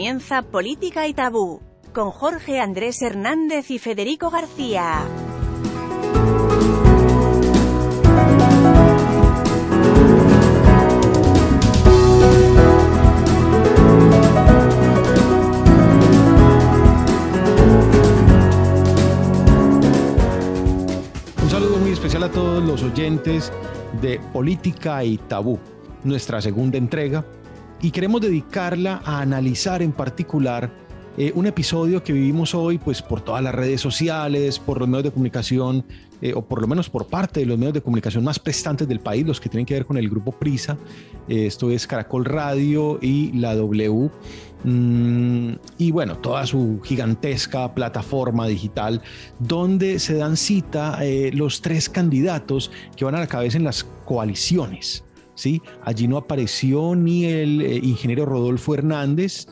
Comienza Política y Tabú, con Jorge Andrés Hernández y Federico García. Un saludo muy especial a todos los oyentes de Política y Tabú, nuestra segunda entrega, y queremos dedicarla a analizar en particular eh, un episodio que vivimos hoy, pues por todas las redes sociales, por los medios de comunicación, eh, o por lo menos por parte de los medios de comunicación más prestantes del país, los que tienen que ver con el grupo Prisa. Eh, esto es Caracol Radio y la W. Mm, y bueno, toda su gigantesca plataforma digital donde se dan cita los tres candidatos que van a la cabeza en las coaliciones. ¿Sí? Allí no apareció ni el ingeniero Rodolfo Hernández,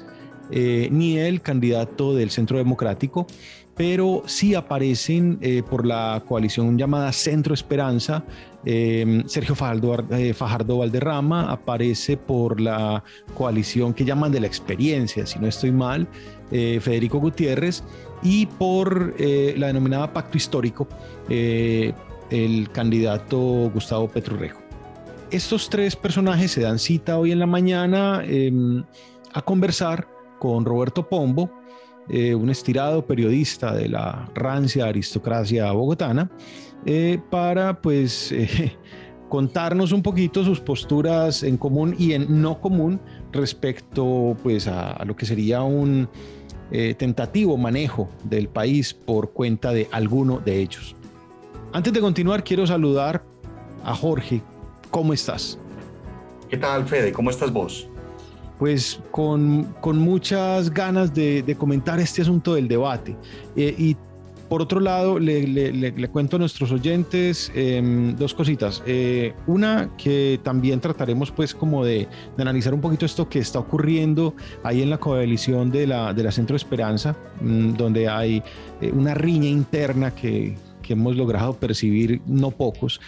eh, ni el candidato del Centro Democrático, pero sí aparecen eh, por la coalición llamada Centro Esperanza. Eh, Sergio Fajardo, Valderrama aparece por la coalición que llaman de la experiencia, si no estoy mal, Federico Gutiérrez, y por la denominada Pacto Histórico, el candidato Gustavo Petrorejo. Estos tres personajes se dan cita hoy en la mañana em, a conversar con Roberto Pombo, eh, un estirado periodista de la rancia aristocracia bogotana, eh, para pues eh, contarnos un poquito sus posturas en común y en no común respecto pues a, lo que sería un tentativo manejo del país por cuenta de alguno de ellos. Antes de continuar, quiero saludar a Jorge. ¿Cómo estás? ¿Qué tal, Fede? ¿Cómo estás vos? pues con, muchas ganas de, comentar este asunto del debate. Eh, y por otro lado, le, cuento a nuestros oyentes em, dos cositas. Eh, una, que también trataremos pues como de, analizar un poquito esto que está ocurriendo ahí en la coalición de la, de la Centro Esperanza, mm, donde hay eh, una riña interna que, que hemos logrado percibir no pocos.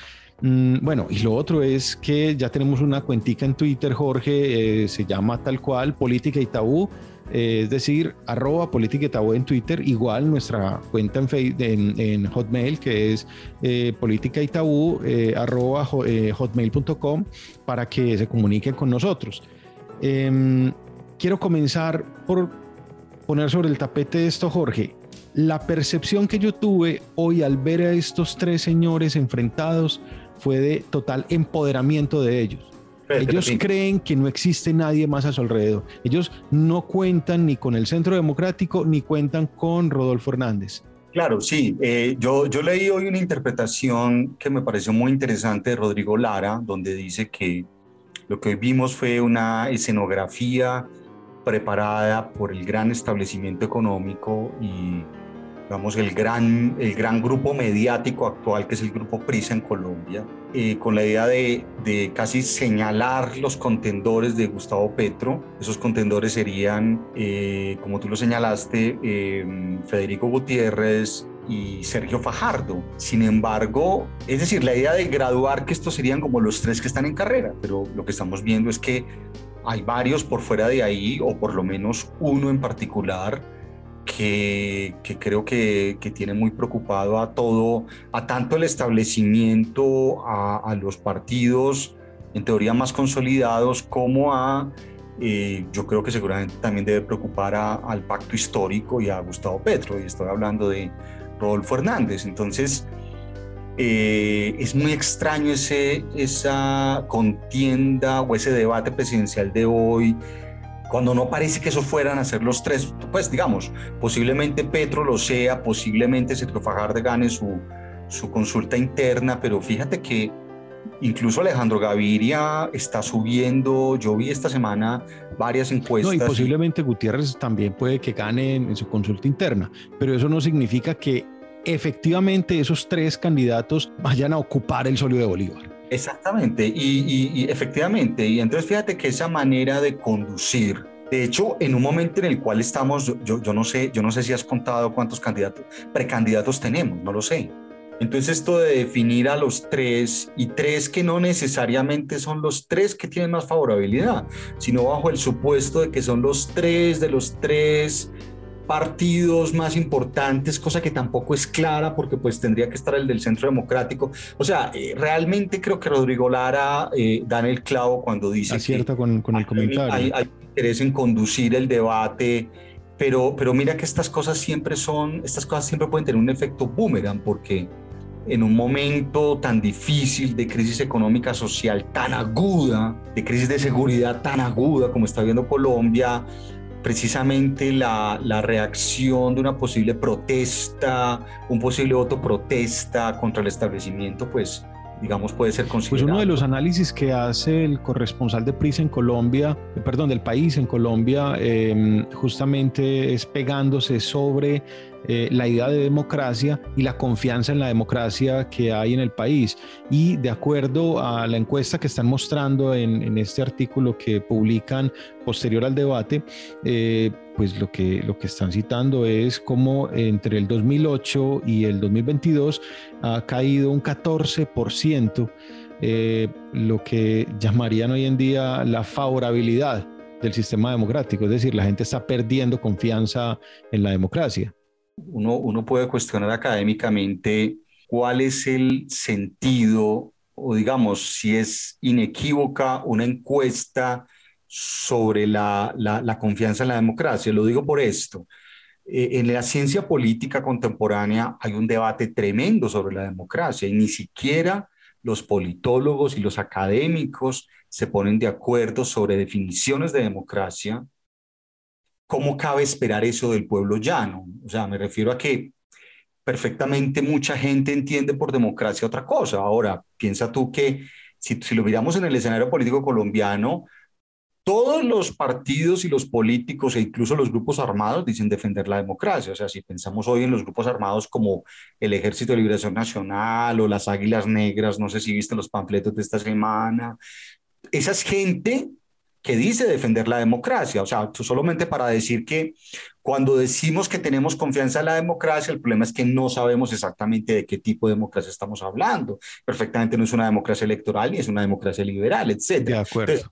Mm, bueno, y lo otro es que ya tenemos una cuentica en Twitter, Jorge, eh, se llama tal cual, Política y Tabú, eh, es decir, arroba Política y Tabú en Twitter, igual nuestra cuenta en, en, Hotmail, que es eh, Política y Tabú, arroba hotmail.com, para que se comuniquen con nosotros. Em, quiero comenzar por poner sobre el tapete esto, Jorge. La percepción que yo tuve hoy al ver a estos tres señores enfrentados fue de total empoderamiento de ellos. Ellos creen que no existe nadie más a su alrededor. Ellos no cuentan ni con el Centro Democrático ni cuentan con Rodolfo Hernández. Claro, sí. Eh, yo, yo leí hoy una interpretación que me pareció muy interesante de Rodrigo Lara, donde dice que lo que vimos fue una escenografía preparada por el gran establecimiento económico y digamos, el gran, el gran grupo mediático actual que es el grupo Prisa en Colombia, eh, con la idea de, de, casi señalar los contendores de Gustavo Petro. Esos contendores serían, eh, como tú lo señalaste, eh, Federico Gutiérrez, y Sergio Fajardo. Sin embargo, es decir, la idea de graduar que estos serían como los tres que están en carrera, pero lo que estamos viendo es que hay varios por fuera de ahí, o por lo menos uno en particular, que, creo que, tiene muy preocupado a todo, a tanto el establecimiento, a, los partidos en teoría más consolidados, como a, eh, yo creo que seguramente también debe preocupar al pacto histórico y a Gustavo Petro, y estoy hablando de Rodolfo Hernández. Entonces, eh, es muy extraño ese, esa contienda o ese debate presidencial de hoy cuando no parece que eso fueran a ser los tres, pues digamos, posiblemente Petro lo sea, posiblemente Sergio Fajardo gane su, su consulta interna, pero fíjate que incluso Alejandro Gaviria está subiendo, yo vi esta semana varias encuestas. No, y posiblemente Gutiérrez también puede que gane en su consulta interna, pero eso no significa que efectivamente esos tres candidatos vayan a ocupar el solio de Bolívar. Exactamente, y, efectivamente, y entonces fíjate que esa manera de conducir, de hecho, en un momento en el cual estamos, yo, yo no sé, yo no sé si has contado cuántos candidatos, precandidatos tenemos, no lo sé. Entonces esto de definir a los tres y tres que no necesariamente son los tres que tienen más favorabilidad, sino bajo el supuesto de que son los tres de los tres partidos más importantes, cosa que tampoco es clara porque pues tendría que estar el del centro democrático. O sea, eh, realmente creo que Rodrigo Lara eh, da en el clavo cuando dice Acierta con, con el comentario. Hay, hay interés en conducir el debate pero, pero mira que estas cosas siempre son, estas cosas siempre pueden tener un efecto boomerang, porque en un momento tan difícil de crisis económica social tan aguda, de crisis de seguridad tan aguda como está viendo Colombia, precisamente la, la, reacción de una posible protesta, un posible voto protesta contra el establecimiento, pues digamos, puede ser considerado. Pues uno de los análisis que hace el corresponsal de PRISA en Colombia, eh, perdón, del país en Colombia, em, justamente es pegándose sobre eh, la idea de democracia y la confianza en la democracia que hay en el país. Y de acuerdo a la encuesta que están mostrando en, este artículo que publican posterior al debate, eh, pues lo que, lo que están citando es como entre el 2008 y el 2022 ha caído un 14%, eh, lo que llamarían hoy en día la favorabilidad del sistema democrático, es decir, la gente está perdiendo confianza en la democracia. Uno, uno puede cuestionar académicamente cuál es el sentido o digamos si es inequívoca una encuesta sobre la, la, confianza en la democracia. Lo digo por esto. Eh, en la ciencia política contemporánea hay un debate tremendo sobre la democracia y ni siquiera los politólogos y los académicos se ponen de acuerdo sobre definiciones de democracia. ¿Cómo cabe esperar eso del pueblo llano? O sea, me refiero a que perfectamente mucha gente entiende por democracia otra cosa. Ahora, piensa tú que si, lo miramos en el escenario político colombiano, todos los partidos y los políticos e incluso los grupos armados dicen defender la democracia. O sea, si pensamos hoy en los grupos armados como el Ejército de Liberación Nacional o las Águilas Negras, no sé si viste los panfletos de esta semana, esa es gente que dice defender la democracia. O sea, solamente para decir que cuando decimos que tenemos confianza en la democracia, el problema es que no sabemos exactamente de qué tipo de democracia estamos hablando. Perfectamente no es una democracia electoral ni es una democracia liberal, etc. De acuerdo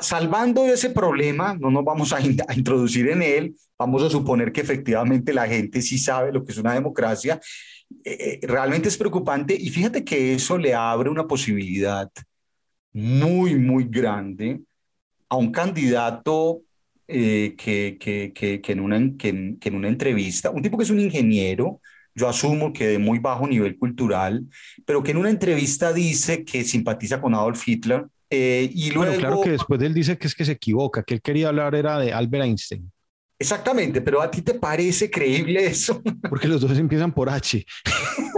salvando ese problema, no nos vamos a, introducir en él, vamos a suponer que efectivamente la gente sí sabe lo que es una democracia, eh, eh, realmente es preocupante y fíjate que eso le abre una posibilidad muy, muy grande a un candidato eh, que, que, que, que, en una, que, en una entrevista, un tipo que es un ingeniero, yo asumo que de muy bajo nivel cultural, pero que en una entrevista dice que simpatiza con Adolf Hitler eh, y luego, bueno, claro que después él dice que es que se equivoca, que él quería hablar era de Albert Einstein. Exactamente, pero ¿a ti te parece creíble eso? Porque los dos empiezan por H.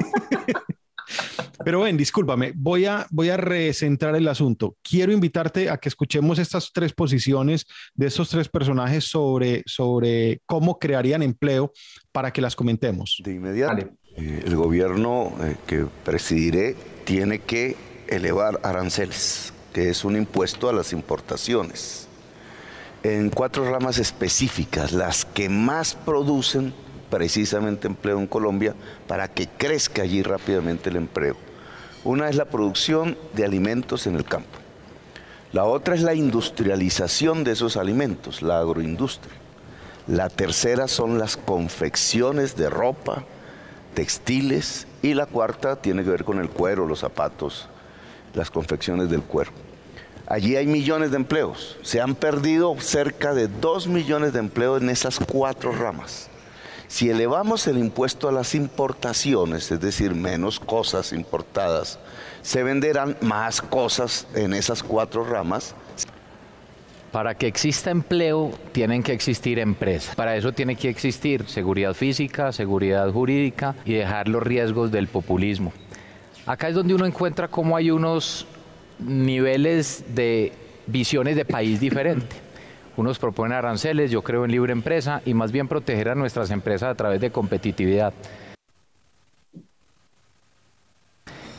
Pero ven, discúlpame, voy a, voy a recentrar el asunto. Quiero invitarte a que escuchemos estas tres posiciones de estos tres personajes sobre, sobre cómo crearían empleo para que las comentemos. De inmediato, eh, el gobierno eh, que presidiré tiene que elevar aranceles que es un impuesto a las importaciones, en cuatro ramas específicas, las que más producen precisamente empleo en Colombia para que crezca allí rápidamente el empleo. Una es la producción de alimentos en el campo. La otra es la industrialización de esos alimentos, la agroindustria. La tercera son las confecciones de ropa, textiles y la cuarta tiene que ver con el cuero, los zapatos, las confecciones del cuero. Allí hay millones de empleos. Se han perdido cerca de dos millones de empleos en esas cuatro ramas. Si elevamos el impuesto a las importaciones, es decir, menos cosas importadas, se venderán más cosas en esas cuatro ramas. Para que exista empleo, tienen que existir empresas. Para eso tiene que existir seguridad física, seguridad jurídica y dejar los riesgos del populismo. Acá es donde uno encuentra cómo hay unos niveles de visiones de país diferente. Unos proponen aranceles, yo creo en libre empresa y más bien proteger a nuestras empresas a través de competitividad.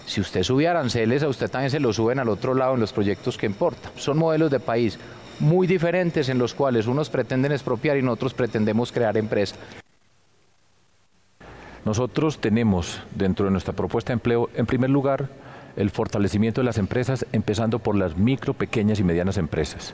Si usted sube aranceles, a usted también se lo suben al otro lado en los proyectos que importa. Son modelos de país muy diferentes en los cuales unos pretenden expropiar y nosotros pretendemos crear empresas. Nosotros tenemos dentro de nuestra propuesta de empleo, en primer lugar, el fortalecimiento de las empresas, empezando por las micro, pequeñas y medianas empresas.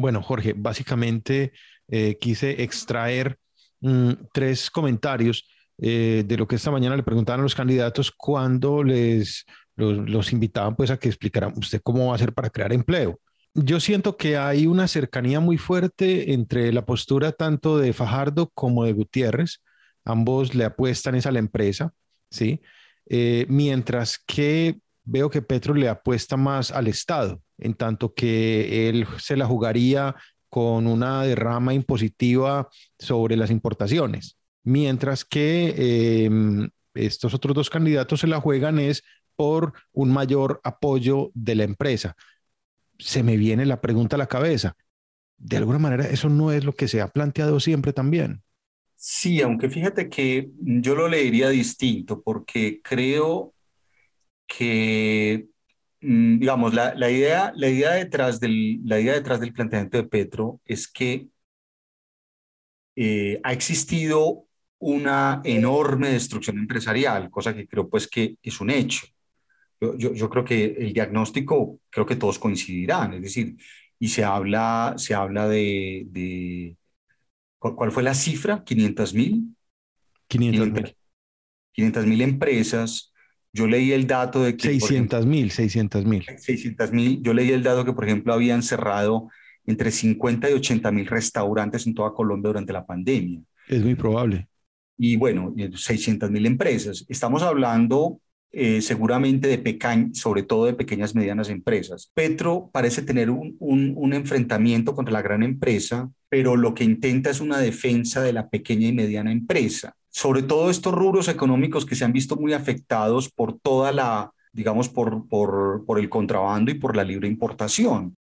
Bueno, Jorge, básicamente eh, quise extraer mm, tres comentarios eh, de lo que esta mañana le preguntaban a los candidatos cuando les los, invitaban pues a que explicaran usted cómo va a hacer para crear empleo. Yo siento que hay una cercanía muy fuerte entre la postura tanto de Fajardo como de Gutiérrez. Ambos le apuestan esa a la empresa, ¿sí? Eh, mientras que veo que Petro le apuesta más al Estado, en tanto que él se la jugaría con una derrama impositiva sobre las importaciones, mientras que em, estos otros dos candidatos se la juegan es por un mayor apoyo de la empresa. Se me viene la pregunta a la cabeza. De alguna manera, eso no es lo que se ha planteado siempre también. Sí, aunque fíjate que yo lo leería distinto porque creo que, mm, digamos, la, la, idea, la, idea detrás del, la idea detrás del planteamiento de Petro es que eh, ha existido una enorme destrucción empresarial, cosa que creo pues que es un hecho. Yo, yo, yo, creo que el diagnóstico, creo que todos coincidirán, es decir, y se habla, se habla de, de ¿cuál fue la cifra? ¿500 mil? 500 mil. 500 mil empresas yo leí el dato de que... 600 mil, 600 mil. 600 mil. Yo leí el dato que, por ejemplo, habían cerrado entre 50 y 80 mil restaurantes en toda Colombia durante la pandemia. Es muy probable. Y bueno, 600 mil empresas. Estamos hablando eh, seguramente de pequeñas, sobre todo de pequeñas y medianas empresas. Petro parece tener un, un, un, enfrentamiento contra la gran empresa, pero lo que intenta es una defensa de la pequeña y mediana empresa sobre todo estos rubros económicos que se han visto muy afectados por toda la, digamos, por, por, por el contrabando y por la libre importación.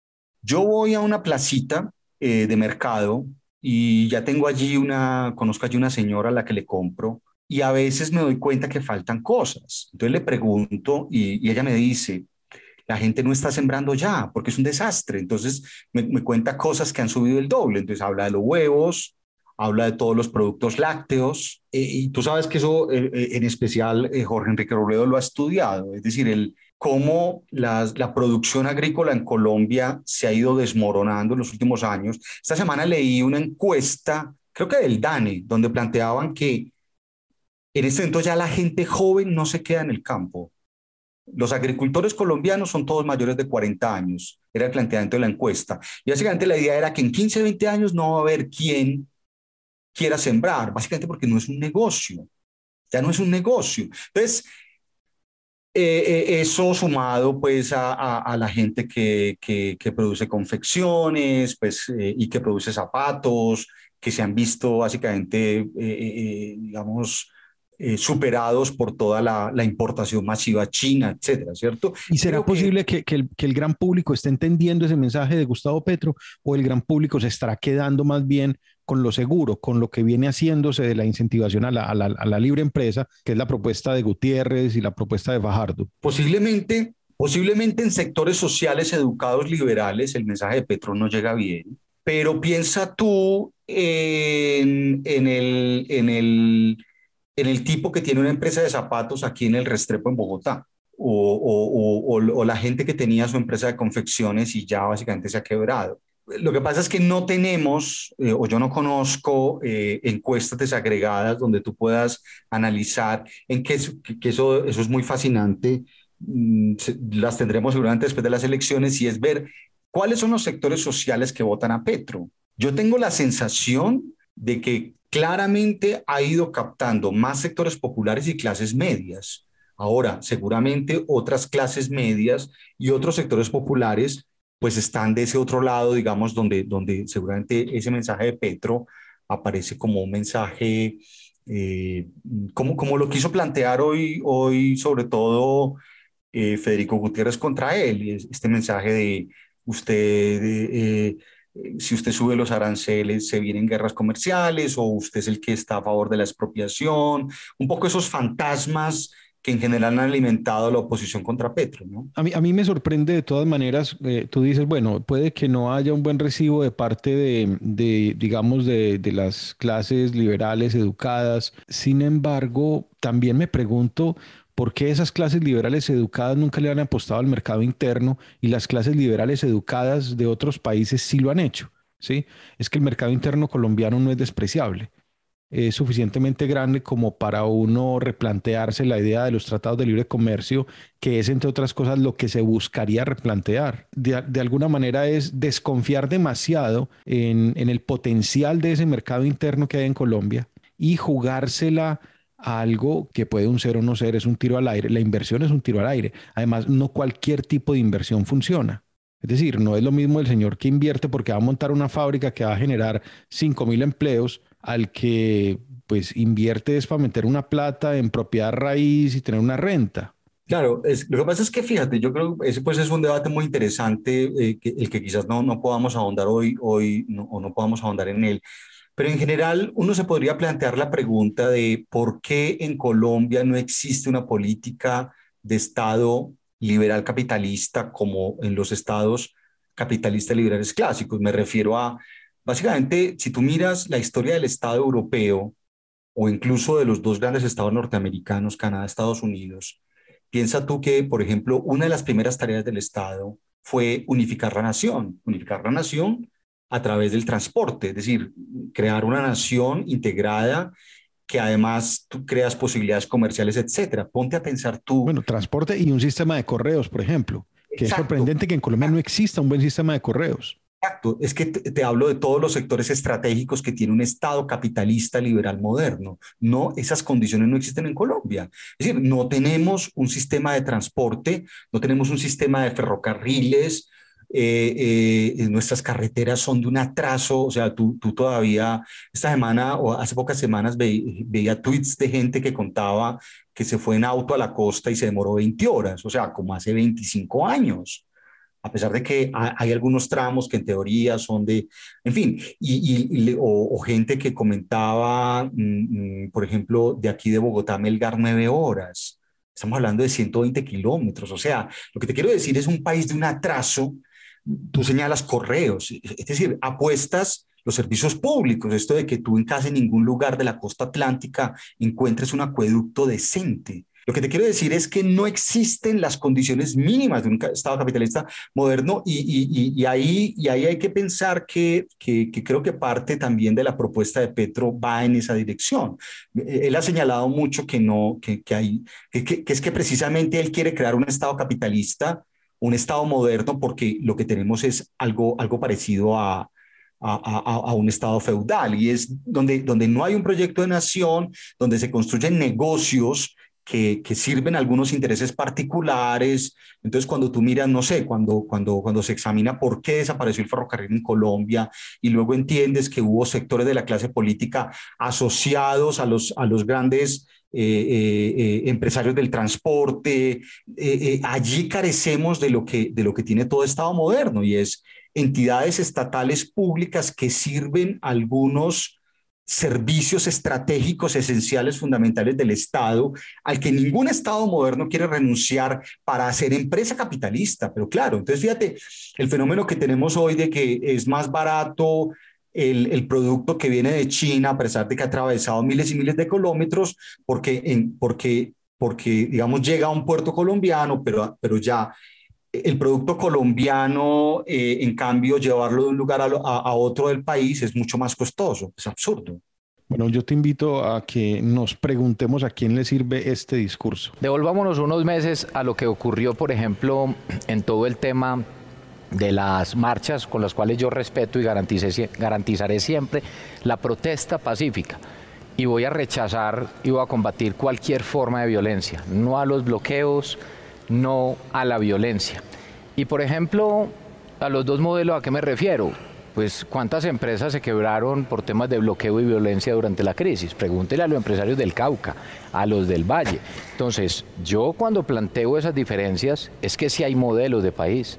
Yo voy a una placita eh, de mercado y ya tengo allí una, conozco allí una señora a la que le compro y a veces me doy cuenta que faltan cosas. Entonces le pregunto y, y ella me dice, la gente no está sembrando ya porque es un desastre. Entonces me, me, cuenta cosas que han subido el doble. Entonces habla de los huevos, habla de todos los productos lácteos, eh, y tú sabes que eso eh, eh, en especial Jorge Enrique Robledo lo ha estudiado, es decir, el, cómo las, la producción agrícola en Colombia se ha ido desmoronando en los últimos años. Esta semana leí una encuesta, creo que del DANE, donde planteaban que en este momento ya la gente joven no se queda en el campo. Los agricultores colombianos son todos mayores de 40 años, era el planteamiento de la encuesta. Y básicamente la idea era que en 15, 20 años no va a haber quien quiera sembrar, básicamente porque no es un negocio, ya no es un negocio. Entonces, eh, eh, eso sumado pues a, a, la gente que, que, que, produce confecciones pues, eh, y que produce zapatos, que se han visto básicamente, digamos, eh, superados por toda la, la, importación masiva china, etcétera, ¿cierto? ¿Y será posible que, que, el, que, el, gran público esté entendiendo ese mensaje de Gustavo Petro o el gran público se estará quedando más bien con lo seguro, con lo que viene haciéndose de la incentivación a la, libre empresa, que es la propuesta de Gutiérrez y la propuesta de Fajardo? Posiblemente, posiblemente en sectores sociales educados liberales el mensaje de Petro no llega bien, pero piensa tú en, el... En el en el tipo que tiene una empresa de zapatos aquí en el Restrepo en Bogotá, o, o, la gente que tenía su empresa de confecciones y ya básicamente se ha quebrado. Lo que pasa es que no tenemos, eh, o yo no conozco eh, encuestas desagregadas donde tú puedas analizar en qué eso, eso es muy fascinante. Mm, las tendremos seguramente después de las elecciones y es ver cuáles son los sectores sociales que votan a Petro. Yo tengo la sensación de que claramente ha ido captando más sectores populares y clases medias. Ahora, seguramente otras clases medias y otros sectores populares pues están de ese otro lado, digamos, donde, donde seguramente ese mensaje de Petro aparece como un mensaje, eh, como, como lo quiso plantear hoy, hoy sobre todo eh, Federico Gutiérrez contra él, este mensaje de usted... Eh, eh, si usted sube los aranceles, se vienen guerras comerciales o usted es el que está a favor de la expropiación, un poco esos fantasmas que en general han alimentado la oposición contra Petro. ¿no? A, mí, me sorprende de todas maneras, eh, tú dices, bueno, puede que no haya un buen recibo de parte de, de digamos, de, de, las clases liberales educadas. Sin embargo, también me pregunto por qué esas clases liberales educadas nunca le han apostado al mercado interno y las clases liberales educadas de otros países sí lo han hecho. ¿sí? Es que el mercado interno colombiano no es despreciable es suficientemente grande como para uno replantearse la idea de los tratados de libre comercio, que es, entre otras cosas, lo que se buscaría replantear. De, alguna manera es desconfiar demasiado en, en, el potencial de ese mercado interno que hay en Colombia y jugársela a algo que puede un ser o no ser, es un tiro al aire. La inversión es un tiro al aire. Además, no cualquier tipo de inversión funciona. Es decir, no es lo mismo el señor que invierte porque va a montar una fábrica que va a generar 5 mil empleos al que pues invierte es para meter una plata en propiedad raíz y tener una renta. Claro, es, lo que pasa es que fíjate, yo creo que ese pues es un debate muy interesante, eh, que, el que quizás no, no podamos ahondar hoy, hoy o no podamos ahondar en él, pero en general uno se podría plantear la pregunta de por qué en Colombia no existe una política de Estado liberal capitalista como en los estados capitalistas liberales clásicos. Me refiero a Básicamente, si tú miras la historia del Estado europeo o incluso de los dos grandes estados norteamericanos, Canadá, Estados Unidos, piensa tú que, por ejemplo, una de las primeras tareas del Estado fue unificar la nación, unificar la nación a través del transporte, es decir, crear una nación integrada que además tú creas posibilidades comerciales, etcétera. Ponte a pensar tú. Bueno, transporte y un sistema de correos, por ejemplo, que es sorprendente que en Colombia no exista un buen sistema de correos. Exacto, es que te, hablo de todos los sectores estratégicos que tiene un Estado capitalista liberal moderno. No, esas condiciones no existen en Colombia. Es decir, no tenemos un sistema de transporte, no tenemos un sistema de ferrocarriles, eh, eh, nuestras carreteras son de un atraso, o sea, tú, tú todavía, esta semana o hace pocas semanas veía tweets de gente que contaba que se fue en auto a la costa y se demoró 20 horas, o sea, como hace 25 años a pesar de que hay algunos tramos que en teoría son de, en fin, y, o, gente que comentaba, mm, mm, por ejemplo, de aquí de Bogotá, Melgar, nueve horas. Estamos hablando de 120 kilómetros. O sea, lo que te quiero decir es un país de un atraso. Tú señalas correos, es decir, apuestas los servicios públicos, esto de que tú en casi ningún lugar de la costa atlántica encuentres un acueducto decente lo que te quiero decir es que no existen las condiciones mínimas de un Estado capitalista moderno y, ahí, y ahí hay que pensar que, que, creo que parte también de la propuesta de Petro va en esa dirección. Eh, él ha señalado mucho que no, que, que hay, que, es que precisamente él quiere crear un Estado capitalista, un Estado moderno, porque lo que tenemos es algo, algo parecido a, a, a, un Estado feudal y es donde, donde no hay un proyecto de nación, donde se construyen negocios que, sirven algunos intereses particulares. Entonces, cuando tú miras, no sé, cuando, cuando, cuando se examina por qué desapareció el ferrocarril en Colombia y luego entiendes que hubo sectores de la clase política asociados a los, a los grandes eh, eh, eh, empresarios del transporte, allí carecemos de lo, que, de lo que tiene todo Estado moderno y es entidades estatales públicas que sirven algunos servicios estratégicos esenciales fundamentales del Estado, al que ningún Estado moderno quiere renunciar para hacer empresa capitalista. Pero claro, entonces fíjate, el fenómeno que tenemos hoy de que es más barato el, el, producto que viene de China, a pesar de que ha atravesado miles y miles de kilómetros, porque, en, porque, porque digamos, llega a un puerto colombiano, pero, pero ya el producto colombiano, eh, en cambio, llevarlo de un lugar a, otro del país es mucho más costoso. Es absurdo. Bueno, yo te invito a que nos preguntemos a quién le sirve este discurso. Devolvámonos unos meses a lo que ocurrió, por ejemplo, en todo el tema de las marchas con las cuales yo respeto y garantizaré siempre la protesta pacífica. Y voy a rechazar y voy a combatir cualquier forma de violencia, no a los bloqueos, no a la violencia. Y por ejemplo, a los dos modelos, ¿a qué me refiero? Pues cuántas empresas se quebraron por temas de bloqueo y violencia durante la crisis. Pregúntele a los empresarios del Cauca, a los del Valle. Entonces, yo cuando planteo esas diferencias es que si hay modelos de país.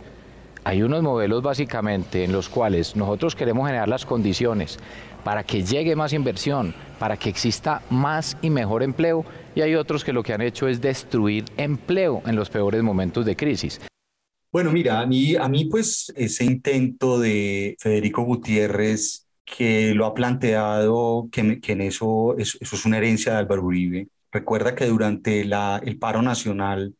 Hay unos modelos básicamente en los cuales nosotros queremos generar las condiciones para que llegue más inversión, para que exista más y mejor empleo, y hay otros que lo que han hecho es destruir empleo en los peores momentos de crisis. Bueno, mira, a mí, a mí pues ese intento de Federico Gutiérrez que lo ha planteado, que, que en eso, eso, es una herencia de Álvaro Uribe. Recuerda que durante la, el paro nacional,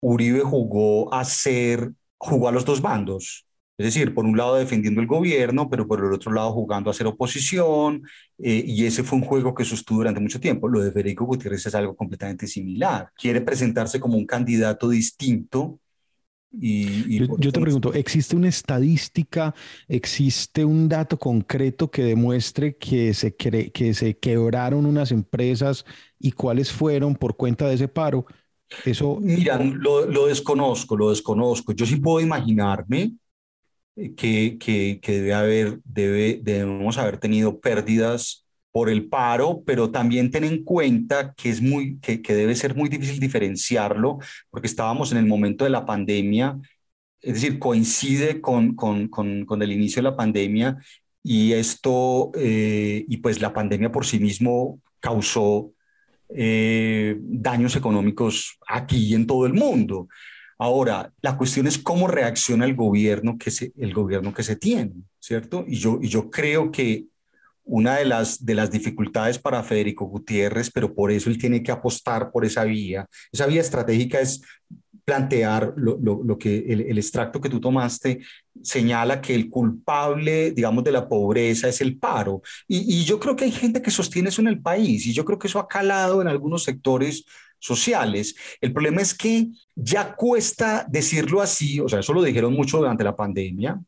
Uribe jugó a ser, jugó a los dos bandos. Es decir, por un lado defendiendo el gobierno, pero por el otro lado jugando a ser oposición, eh, y ese fue un juego que sostuvo durante mucho tiempo. Lo de Federico Gutiérrez es algo completamente similar. Quiere presentarse como un candidato distinto, yo, te pregunto, ¿existe una estadística, existe un dato concreto que demuestre que se, que se quebraron unas empresas y cuáles fueron por cuenta de ese paro? Eso... Mira, lo, lo desconozco, lo desconozco. Yo sí puedo imaginarme que, que, que debe haber, debe, debemos haber tenido pérdidas por el paro, pero también ten en cuenta que, es muy, que, debe ser muy difícil diferenciarlo porque estábamos en el momento de la pandemia, es decir, coincide con, con, con, el inicio de la pandemia y esto, eh, y pues la pandemia por sí mismo causó eh, daños económicos aquí y en todo el mundo. Ahora, la cuestión es cómo reacciona el gobierno que se, el gobierno que se tiene, ¿cierto? Y yo, y yo creo que una de las, de las dificultades para Federico Gutiérrez, pero por eso él tiene que apostar por esa vía. Esa vía estratégica es plantear lo, lo, que el, el, extracto que tú tomaste señala que el culpable, digamos, de la pobreza es el paro. Y, y, yo creo que hay gente que sostiene eso en el país y yo creo que eso ha calado en algunos sectores sociales. El problema es que ya cuesta decirlo así, o sea, eso lo dijeron mucho durante la pandemia,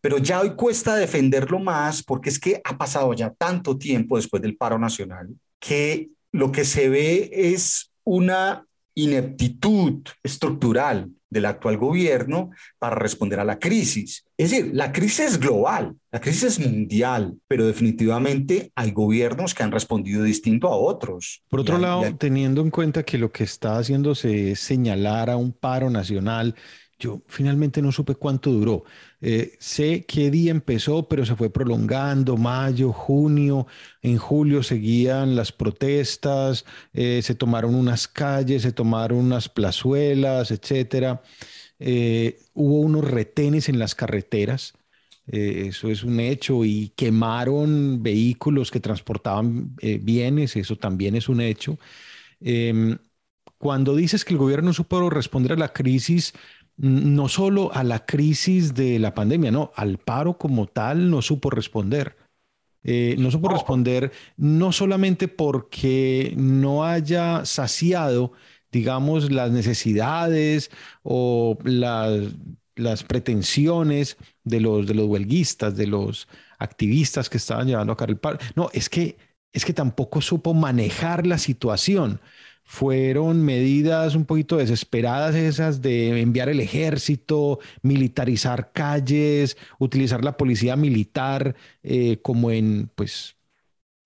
pero ya hoy cuesta defenderlo más porque es que ha pasado ya tanto tiempo después del paro nacional que lo que se ve es una ineptitud estructural del actual gobierno para responder a la crisis. Es decir, la crisis es global, la crisis es mundial, pero definitivamente hay gobiernos que han respondido distinto a otros. Por otro lado, teniendo en cuenta que lo que está haciéndose es señalar a un paro nacional, yo finalmente no supe cuánto duró. Eh, sé qué día empezó, pero se fue prolongando, mayo, junio, en julio seguían las protestas, eh, se tomaron unas calles, se tomaron unas plazuelas, etcétera. Eh, hubo unos retenes en las carreteras, eso es un hecho, y quemaron vehículos que transportaban bienes, eso también es un hecho. Em, cuando dices que el gobierno supo responder a la crisis, no solo a la crisis de la pandemia, no, al paro como tal no supo responder. Eh, no supo responder no solamente porque no haya saciado, digamos, las necesidades o las, pretensiones de los, de los huelguistas, de los activistas que estaban llevando a cabo el paro. No, es que, es que tampoco supo manejar la situación fueron medidas un poquito desesperadas esas de enviar el ejército, militarizar calles, utilizar la policía militar eh, como en pues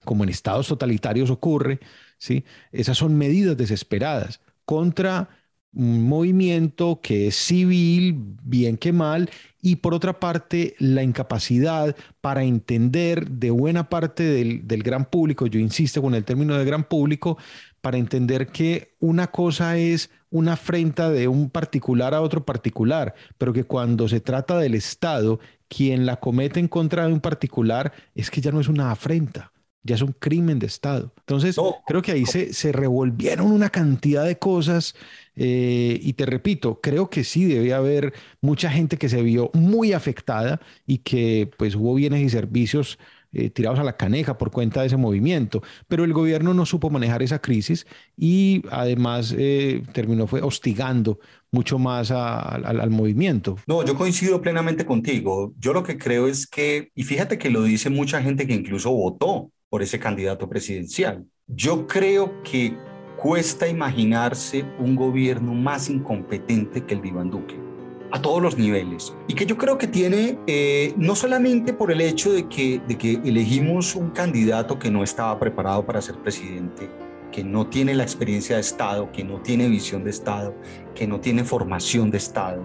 como en estados totalitarios ocurre, ¿sí? Esas son medidas desesperadas contra un movimiento que es civil, bien que mal, y por otra parte la incapacidad para entender de buena parte del, del gran público, yo insisto con el término de gran público, para entender que una cosa es una afrenta de un particular a otro particular, pero que cuando se trata del Estado, quien la comete en contra de un particular es que ya no es una afrenta, ya es un crimen de Estado. Entonces, creo que ahí se, se, revolvieron una cantidad de cosas eh, y te repito, creo que sí debe haber mucha gente que se vio muy afectada y que pues hubo bienes y servicios eh, tirados a la caneja por cuenta de ese movimiento. Pero el gobierno no supo manejar esa crisis y además eh, terminó fue hostigando mucho más al movimiento. No, yo coincido plenamente contigo. Yo lo que creo es que, y fíjate que lo dice mucha gente que incluso votó por ese candidato presidencial. Yo creo que cuesta imaginarse un gobierno más incompetente que el de Iván Duque a todos los niveles. Y que yo creo que tiene eh, no solamente por el hecho de que, de que elegimos un candidato que no estaba preparado para ser presidente, que no tiene la experiencia de Estado, que no tiene visión de Estado, que no tiene formación de Estado,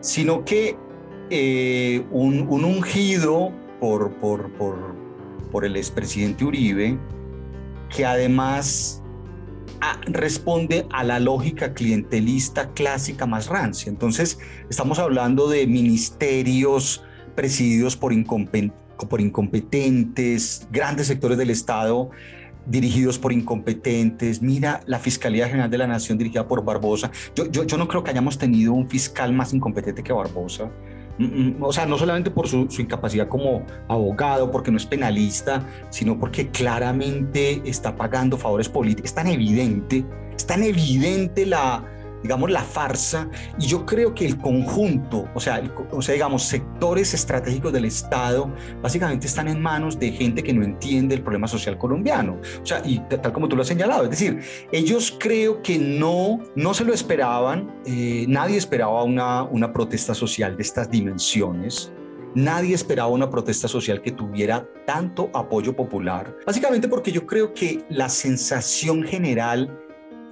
sino que eh, un, ungido por, por, por, por el expresidente Uribe, que además ah, responde a la lógica clientelista clásica más rancia. Entonces, estamos hablando de ministerios presididos por, por incompetentes, grandes sectores del Estado dirigidos por incompetentes. Mira la Fiscalía General de la Nación dirigida por Barbosa. Yo, yo, yo no creo que hayamos tenido un fiscal más incompetente que Barbosa. Mm, mm, o sea, no solamente por su, su, incapacidad como abogado, porque no es penalista, sino porque claramente está pagando favores políticos. Es tan evidente, es tan evidente la, digamos, la farsa, y yo creo que el conjunto, o sea, o sea, digamos, sectores estratégicos del Estado, básicamente están en manos de gente que no entiende el problema social colombiano. O sea, y tal como tú lo has señalado, es decir, ellos creo que no, no se lo esperaban, eh, nadie esperaba una, una protesta social de estas dimensiones. Nadie esperaba una protesta social que tuviera tanto apoyo popular, básicamente porque yo creo que la sensación general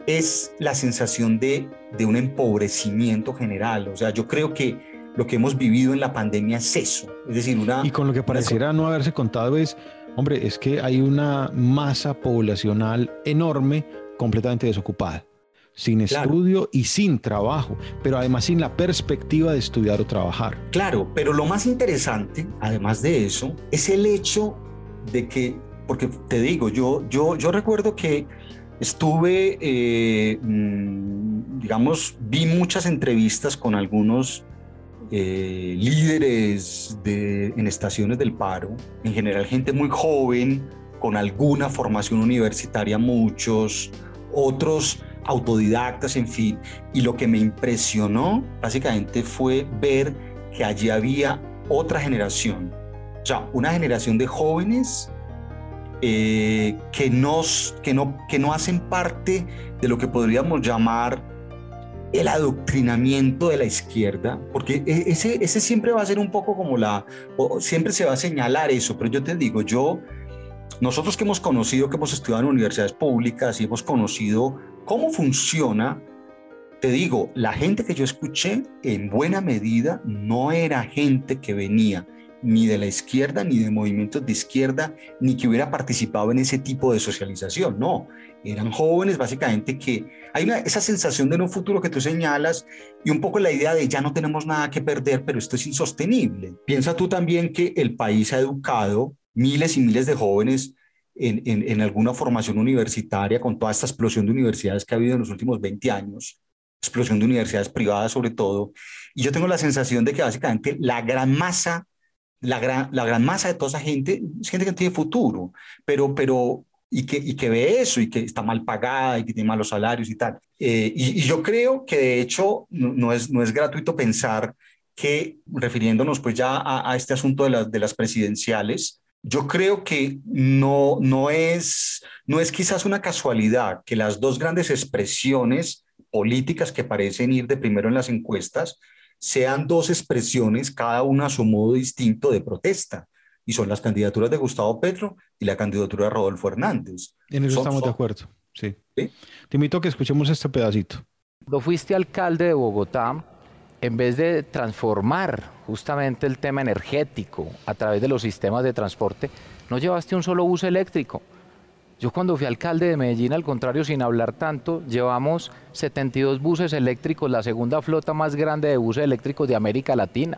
es la sensación de, de un empobrecimiento general. O sea, yo creo que lo que hemos vivido en la pandemia es eso. Es decir, una... Y con lo que pareciera no haberse contado es, hombre, es que hay una masa poblacional enorme completamente desocupada, sin estudio y sin trabajo, pero además sin la perspectiva de estudiar o trabajar. Claro, pero lo más interesante, además de eso, es el hecho de que, porque te digo, yo, yo, yo recuerdo que Estuve, eh, mm, digamos, vi muchas entrevistas con algunos eh, líderes de, en estaciones del paro, en general gente muy joven, con alguna formación universitaria, muchos, otros autodidactas, en fin. Y lo que me impresionó básicamente fue ver que allí había otra generación, o sea, una generación de jóvenes eh, que, nos, que, no, que no hacen parte de lo que podríamos llamar el adoctrinamiento de la izquierda, porque e, ese, ese siempre va a ser un poco como la, siempre se va a señalar eso, pero yo te digo, yo, nosotros que hemos conocido, que hemos estudiado en universidades públicas y hemos conocido cómo funciona, te digo, la gente que yo escuché en buena medida no era gente que venía ni de la izquierda, ni de movimientos de izquierda, ni que hubiera participado en ese tipo de socialización. No, eran jóvenes básicamente que hay esa sensación de un futuro que tú señalas y un poco la idea de ya no tenemos nada que perder, pero esto es insostenible. Piensa tú también que el país ha educado miles y miles de jóvenes en, en, alguna formación universitaria con toda esta explosión de universidades que ha habido en los últimos 20 años, explosión de universidades privadas sobre todo, y yo tengo la sensación de que básicamente la gran masa la gran, la gran masa de toda esa gente es gente que no tiene futuro, pero, pero y, que, y que ve eso y que está mal pagada y que tiene malos salarios y tal. Eh, y, yo creo que de hecho no, es, no es gratuito pensar que, refiriéndonos pues ya a, este asunto de, de las presidenciales, yo creo que no, no, es, no es quizás una casualidad que las dos grandes expresiones políticas que parecen ir de primero en las encuestas sean dos expresiones, cada una a su modo distinto de protesta. Y son las candidaturas de Gustavo Petro y la candidatura de Rodolfo Hernández. En eso estamos de acuerdo, sí. Te invito a que escuchemos este pedacito. Cuando fuiste alcalde de Bogotá, en vez de transformar justamente el tema energético a través de los sistemas de transporte, no llevaste un solo bus eléctrico yo cuando fui alcalde de Medellín, al contrario, sin hablar tanto, llevamos 72 buses eléctricos, la segunda flota más grande de buses eléctricos de América Latina.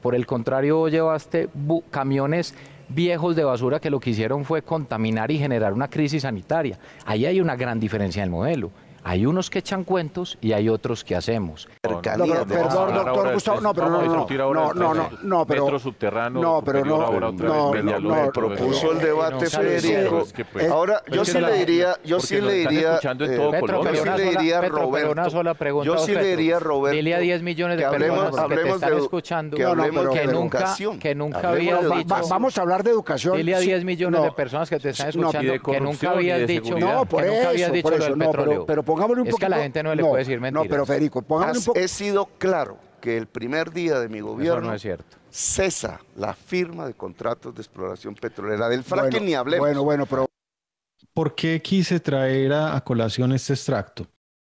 Por el contrario, llevaste camiones viejos de basura que lo que hicieron fue contaminar y generar una crisis sanitaria. Ahí hay una gran diferencia en el modelo. Hay unos que echan cuentos y hay otros que hacemos. No, perdón, doctor Gustavo, no, pero no, no, no, no, no, no, pero metro subterráneo, no, pero no, no, no, no, propuso el debate Federico. Ahora yo sí le diría, yo sí le diría, yo sí le diría Roberto, una sola pregunta, yo sí le diría Roberto, dile a 10 millones de personas que te están escuchando. que nunca, que nunca habías dicho, vamos a hablar de educación, dile a 10 millones de personas que te están escuchando que nunca habías dicho, no, por eso, por eso, no, pero pongámosle un es que a la gente no le puede decir mentiras. No, pero Federico, pongámosle un poco. He sido claro que el primer día de mi gobierno no es cierto. cesa la firma de contratos de exploración petrolera. Del fracking ni hablemos. Bueno, bueno, pero... ¿Por qué quise traer a, a colación este extracto?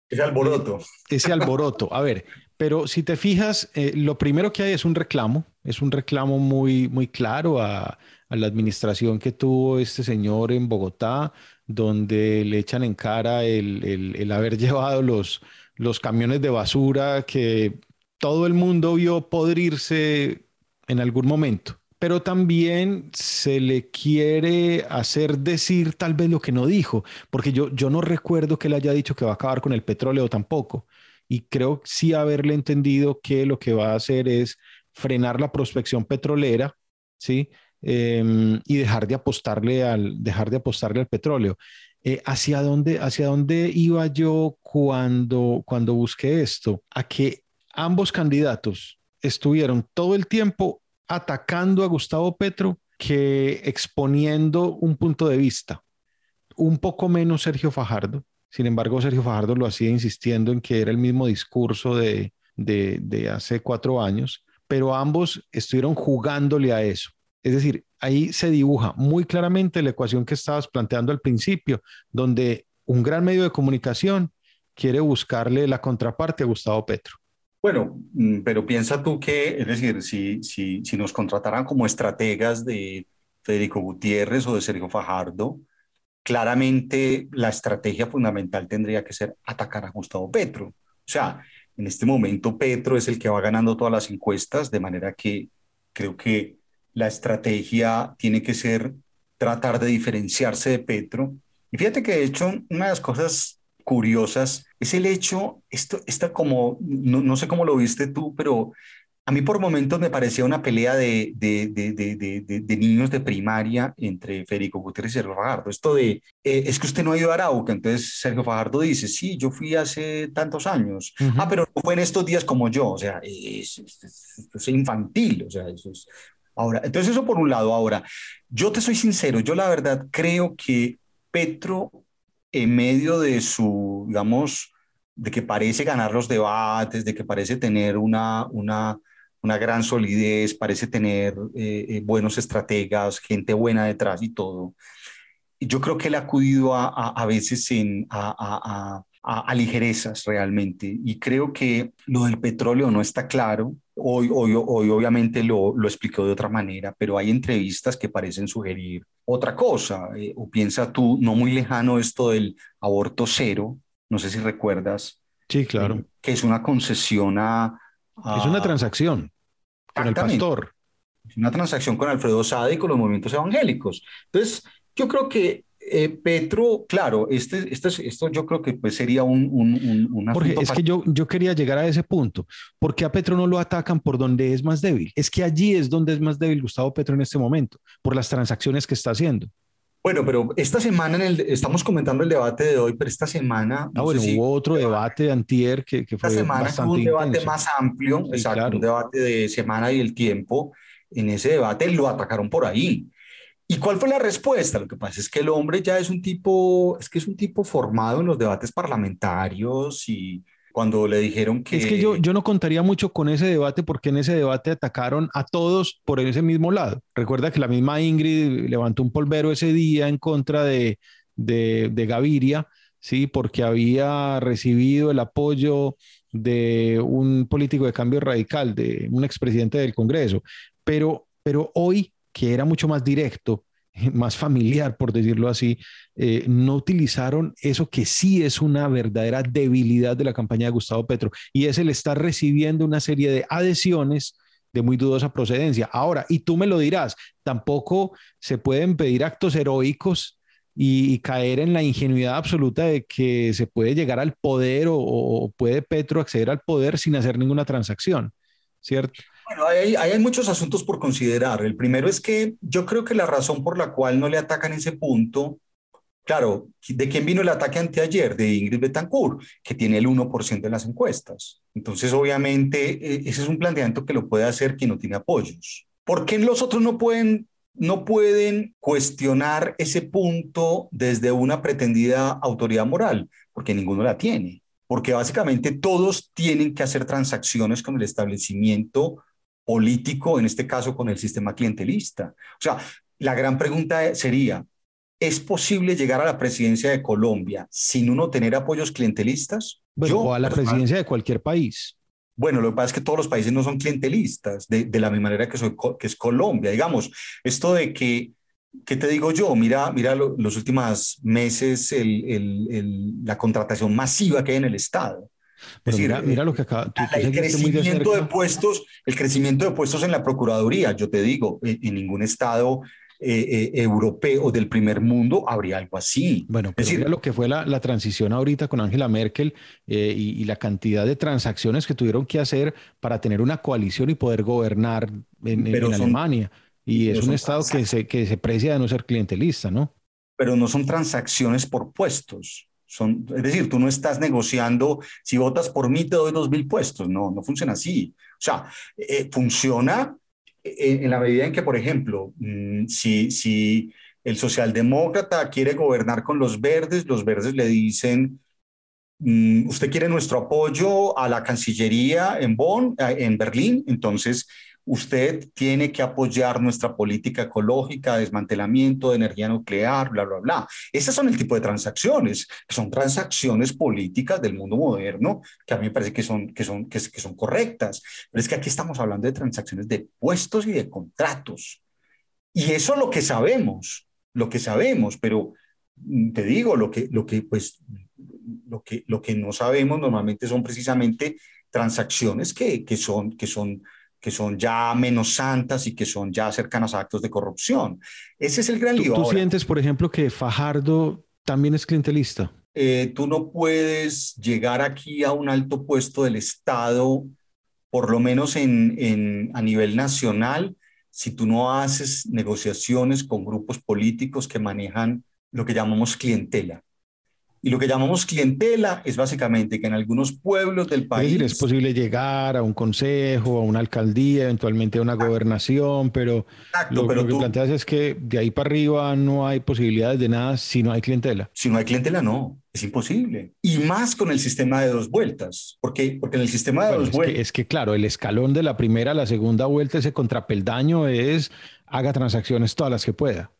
Ese alboroto. Ese alboroto. A ver, pero si te fijas, eh, lo primero que hay es un reclamo, es un reclamo muy, muy claro a, la administración que tuvo este señor en Bogotá, donde le echan en cara el, haber llevado los, los camiones de basura que todo el mundo vio podrirse en algún momento. Pero también se le quiere hacer decir tal vez lo que no dijo, porque yo, yo no recuerdo que él haya dicho que va a acabar con el petróleo tampoco y creo sí haberle entendido que lo que va a hacer es frenar la prospección petrolera, ¿sí? Em, y dejar de apostarle al, dejar de apostarle al petróleo. Eh, ¿hacia, dónde, ¿Hacia dónde iba yo cuando, cuando busqué esto? A que ambos candidatos estuvieron todo el tiempo atacando a Gustavo Petro que exponiendo un punto de vista. Un poco menos Sergio Fajardo, sin embargo, Sergio Fajardo lo hacía insistiendo en que era el mismo discurso de, hace cuatro años, pero ambos estuvieron jugándole a eso. Es decir, ahí se dibuja muy claramente la ecuación que estabas planteando al principio, donde un gran medio de comunicación quiere buscarle la contraparte a Gustavo Petro. Bueno, mm, pero piensa tú que, es decir, si, si, si nos contrataran como estrategas de Federico Gutiérrez o de Sergio Fajardo, claramente la estrategia fundamental tendría que ser atacar a Gustavo Petro. O sea, en este momento Petro es el que va ganando todas las encuestas, de manera que creo que la estrategia tiene que ser tratar de diferenciarse de Petro. Y fíjate que de hecho una de las cosas curiosas es el hecho, esto está como, no, no sé cómo lo viste tú, pero a mí por momentos me parecía una pelea de, de, de, de niños de primaria entre Federico Gutiérrez y Sergio Fajardo. Esto de, eh, es que usted no ha ido a Arauca, entonces Sergio Fajardo dice, sí, yo fui hace tantos años. Ah, pero no fue en estos días como yo, o sea, es, es, infantil, o sea, eso es... Ahora, entonces eso por un lado. Ahora, yo te soy sincero, yo la verdad creo que Petro, en medio de su, digamos, de que parece ganar los debates, de que parece tener una, una, una gran solidez, parece tener eh, eh, buenos estrategas, gente buena detrás y todo. Yo creo que él ha acudido a, a, veces en, a, a, ligerezas realmente y creo que lo del petróleo no está claro. Hoy, hoy, hoy obviamente lo, lo explicó de otra manera, pero hay entrevistas que parecen sugerir otra cosa. Eh, o piensa tú, no muy lejano esto del aborto cero, no sé si recuerdas. Sí, claro. que es una concesión a, Es una transacción con el pastor. Una transacción con Alfredo Sade y con los movimientos evangélicos. Entonces, yo creo que eh, Petro, claro, este, este, esto yo creo que pues sería un... un, un Porque es que yo, yo quería llegar a ese punto. porque a Petro no lo atacan por donde es más débil? Es que allí es donde es más débil Gustavo Petro en este momento, por las transacciones que está haciendo. Bueno, pero esta semana en el, estamos comentando el debate de hoy, pero esta semana... ah, bueno, hubo otro debate de antier que, que fue Esta semana hubo un debate más amplio, exacto, un debate de semana y el tiempo. En ese debate lo atacaron por ahí. ¿Y cuál fue la respuesta? Lo que pasa es que el hombre ya es un tipo, es que es un tipo formado en los debates parlamentarios y, cuando le dijeron que... Es que yo, yo no contaría mucho con ese debate porque en ese debate atacaron a todos por ese mismo lado. Recuerda que la misma Ingrid levantó un polvero ese día en contra de, de, de Gaviria, ¿sí? porque había recibido el apoyo de un político de cambio radical, de un expresidente del Congreso. Pero, pero hoy, que era mucho más directo, más familiar, por decirlo así, eh, no utilizaron eso que sí es una verdadera debilidad de la campaña de Gustavo Petro, y es el estar recibiendo una serie de adhesiones de muy dudosa procedencia. Ahora, y tú me lo dirás, tampoco se pueden pedir actos heroicos y, caer en la ingenuidad absoluta de que se puede llegar al poder o puede Petro acceder al poder sin hacer ninguna transacción, ¿cierto? Bueno, hay, hay, muchos asuntos por considerar. El primero es que yo creo que la razón por la cual no le atacan ese punto, claro, ¿de quién vino el ataque anteayer? De Ingrid Betancourt, que tiene el 1% de las encuestas. Entonces, obviamente, e, ese es un planteamiento que lo puede hacer quien no tiene apoyos. ¿Por qué los otros no pueden, no pueden cuestionar ese punto desde una pretendida autoridad moral? Porque ninguno la tiene porque básicamente todos tienen que hacer transacciones con el establecimiento político, en este caso con el sistema clientelista. O sea, la gran pregunta sería, ¿es posible llegar a la presidencia de Colombia sin uno tener apoyos clientelistas? Bueno, o a la presidencia de cualquier país. Bueno, lo que pasa es que todos los países no son clientelistas, de, la misma manera que, que es Colombia. Digamos, esto de que, ¿qué te digo yo? Mira, mira los últimos meses la contratación masiva que hay en el Estado. Es decir, mira, lo que acaba. el crecimiento de, puestos, el crecimiento de puestos en la procuraduría. Yo te digo, en ningún estado eh, eh, europeo del primer mundo habría algo así. Bueno, pero decir, lo que fue la, transición ahorita con Angela Merkel eh, y, la cantidad de transacciones que tuvieron que hacer para tener una coalición y poder gobernar en, Alemania. Y es un Estado que se, que se precia de no ser clientelista, ¿no? Pero no son transacciones por puestos. Son, es decir, tú no estás negociando, si votas por mí te doy dos mil puestos, no, no funciona así. O sea, funciona en, la medida en que, por ejemplo, mm, si, si el socialdemócrata quiere gobernar con los verdes, los verdes le dicen, mm, usted quiere nuestro apoyo a la Cancillería en Bonn, en Berlín, entonces usted tiene que apoyar nuestra política ecológica, desmantelamiento de energía nuclear, bla, bla, bla. Esas son el tipo de transacciones, son transacciones políticas del mundo moderno que a mí me parece que son, que son, que, son correctas. Pero es que aquí estamos hablando de transacciones de puestos y de contratos. Y eso es lo que sabemos, lo que sabemos, pero mm, te digo, lo que, lo que, pues, lo que, lo que no sabemos normalmente son precisamente transacciones que, que son, que son que son ya menos santas y que son ya cercanas a actos de corrupción. Ese es el gran lío. ¿Tú, sientes, por ejemplo, que Fajardo también es clientelista? Eh, tú no puedes llegar aquí a un alto puesto del Estado, por lo menos en, en, a nivel nacional, si tú no haces negociaciones con grupos políticos que manejan lo que llamamos clientela. Y lo que llamamos clientela es básicamente que en algunos pueblos del país... Es decir, es posible llegar a un consejo, a una alcaldía, eventualmente a una gobernación, pero lo, que planteas es que de ahí para arriba no hay posibilidades de nada si no hay clientela. Si no hay clientela, no. Es imposible. Y más con el sistema de dos vueltas. porque Porque en el sistema de dos vueltas... es que claro, el escalón de la primera a la segunda vuelta, ese contrapeldaño es haga transacciones todas las que pueda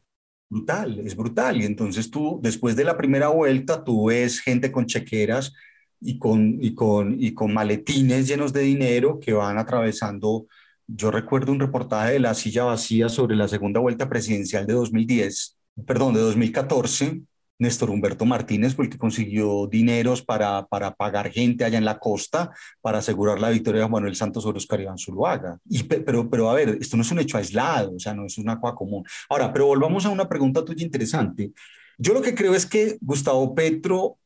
brutal, es brutal. Y entonces tú, después de la primera vuelta, tú ves gente con chequeras y con, y con, y con maletines llenos de dinero que van atravesando. Yo recuerdo un reportaje de La Silla Vacía sobre la segunda vuelta presidencial de 2010, perdón, de 2014, Néstor Humberto Martínez fue el que consiguió dineros para, para pagar gente allá en la costa para asegurar la victoria de Manuel Santos sobre Oscar Iván Zuluaga. Y, pero, pero a ver, esto no es un hecho aislado, o sea, no es una cosa común. Ahora, pero volvamos a una pregunta tuya interesante. Yo lo que creo es que Gustavo Petro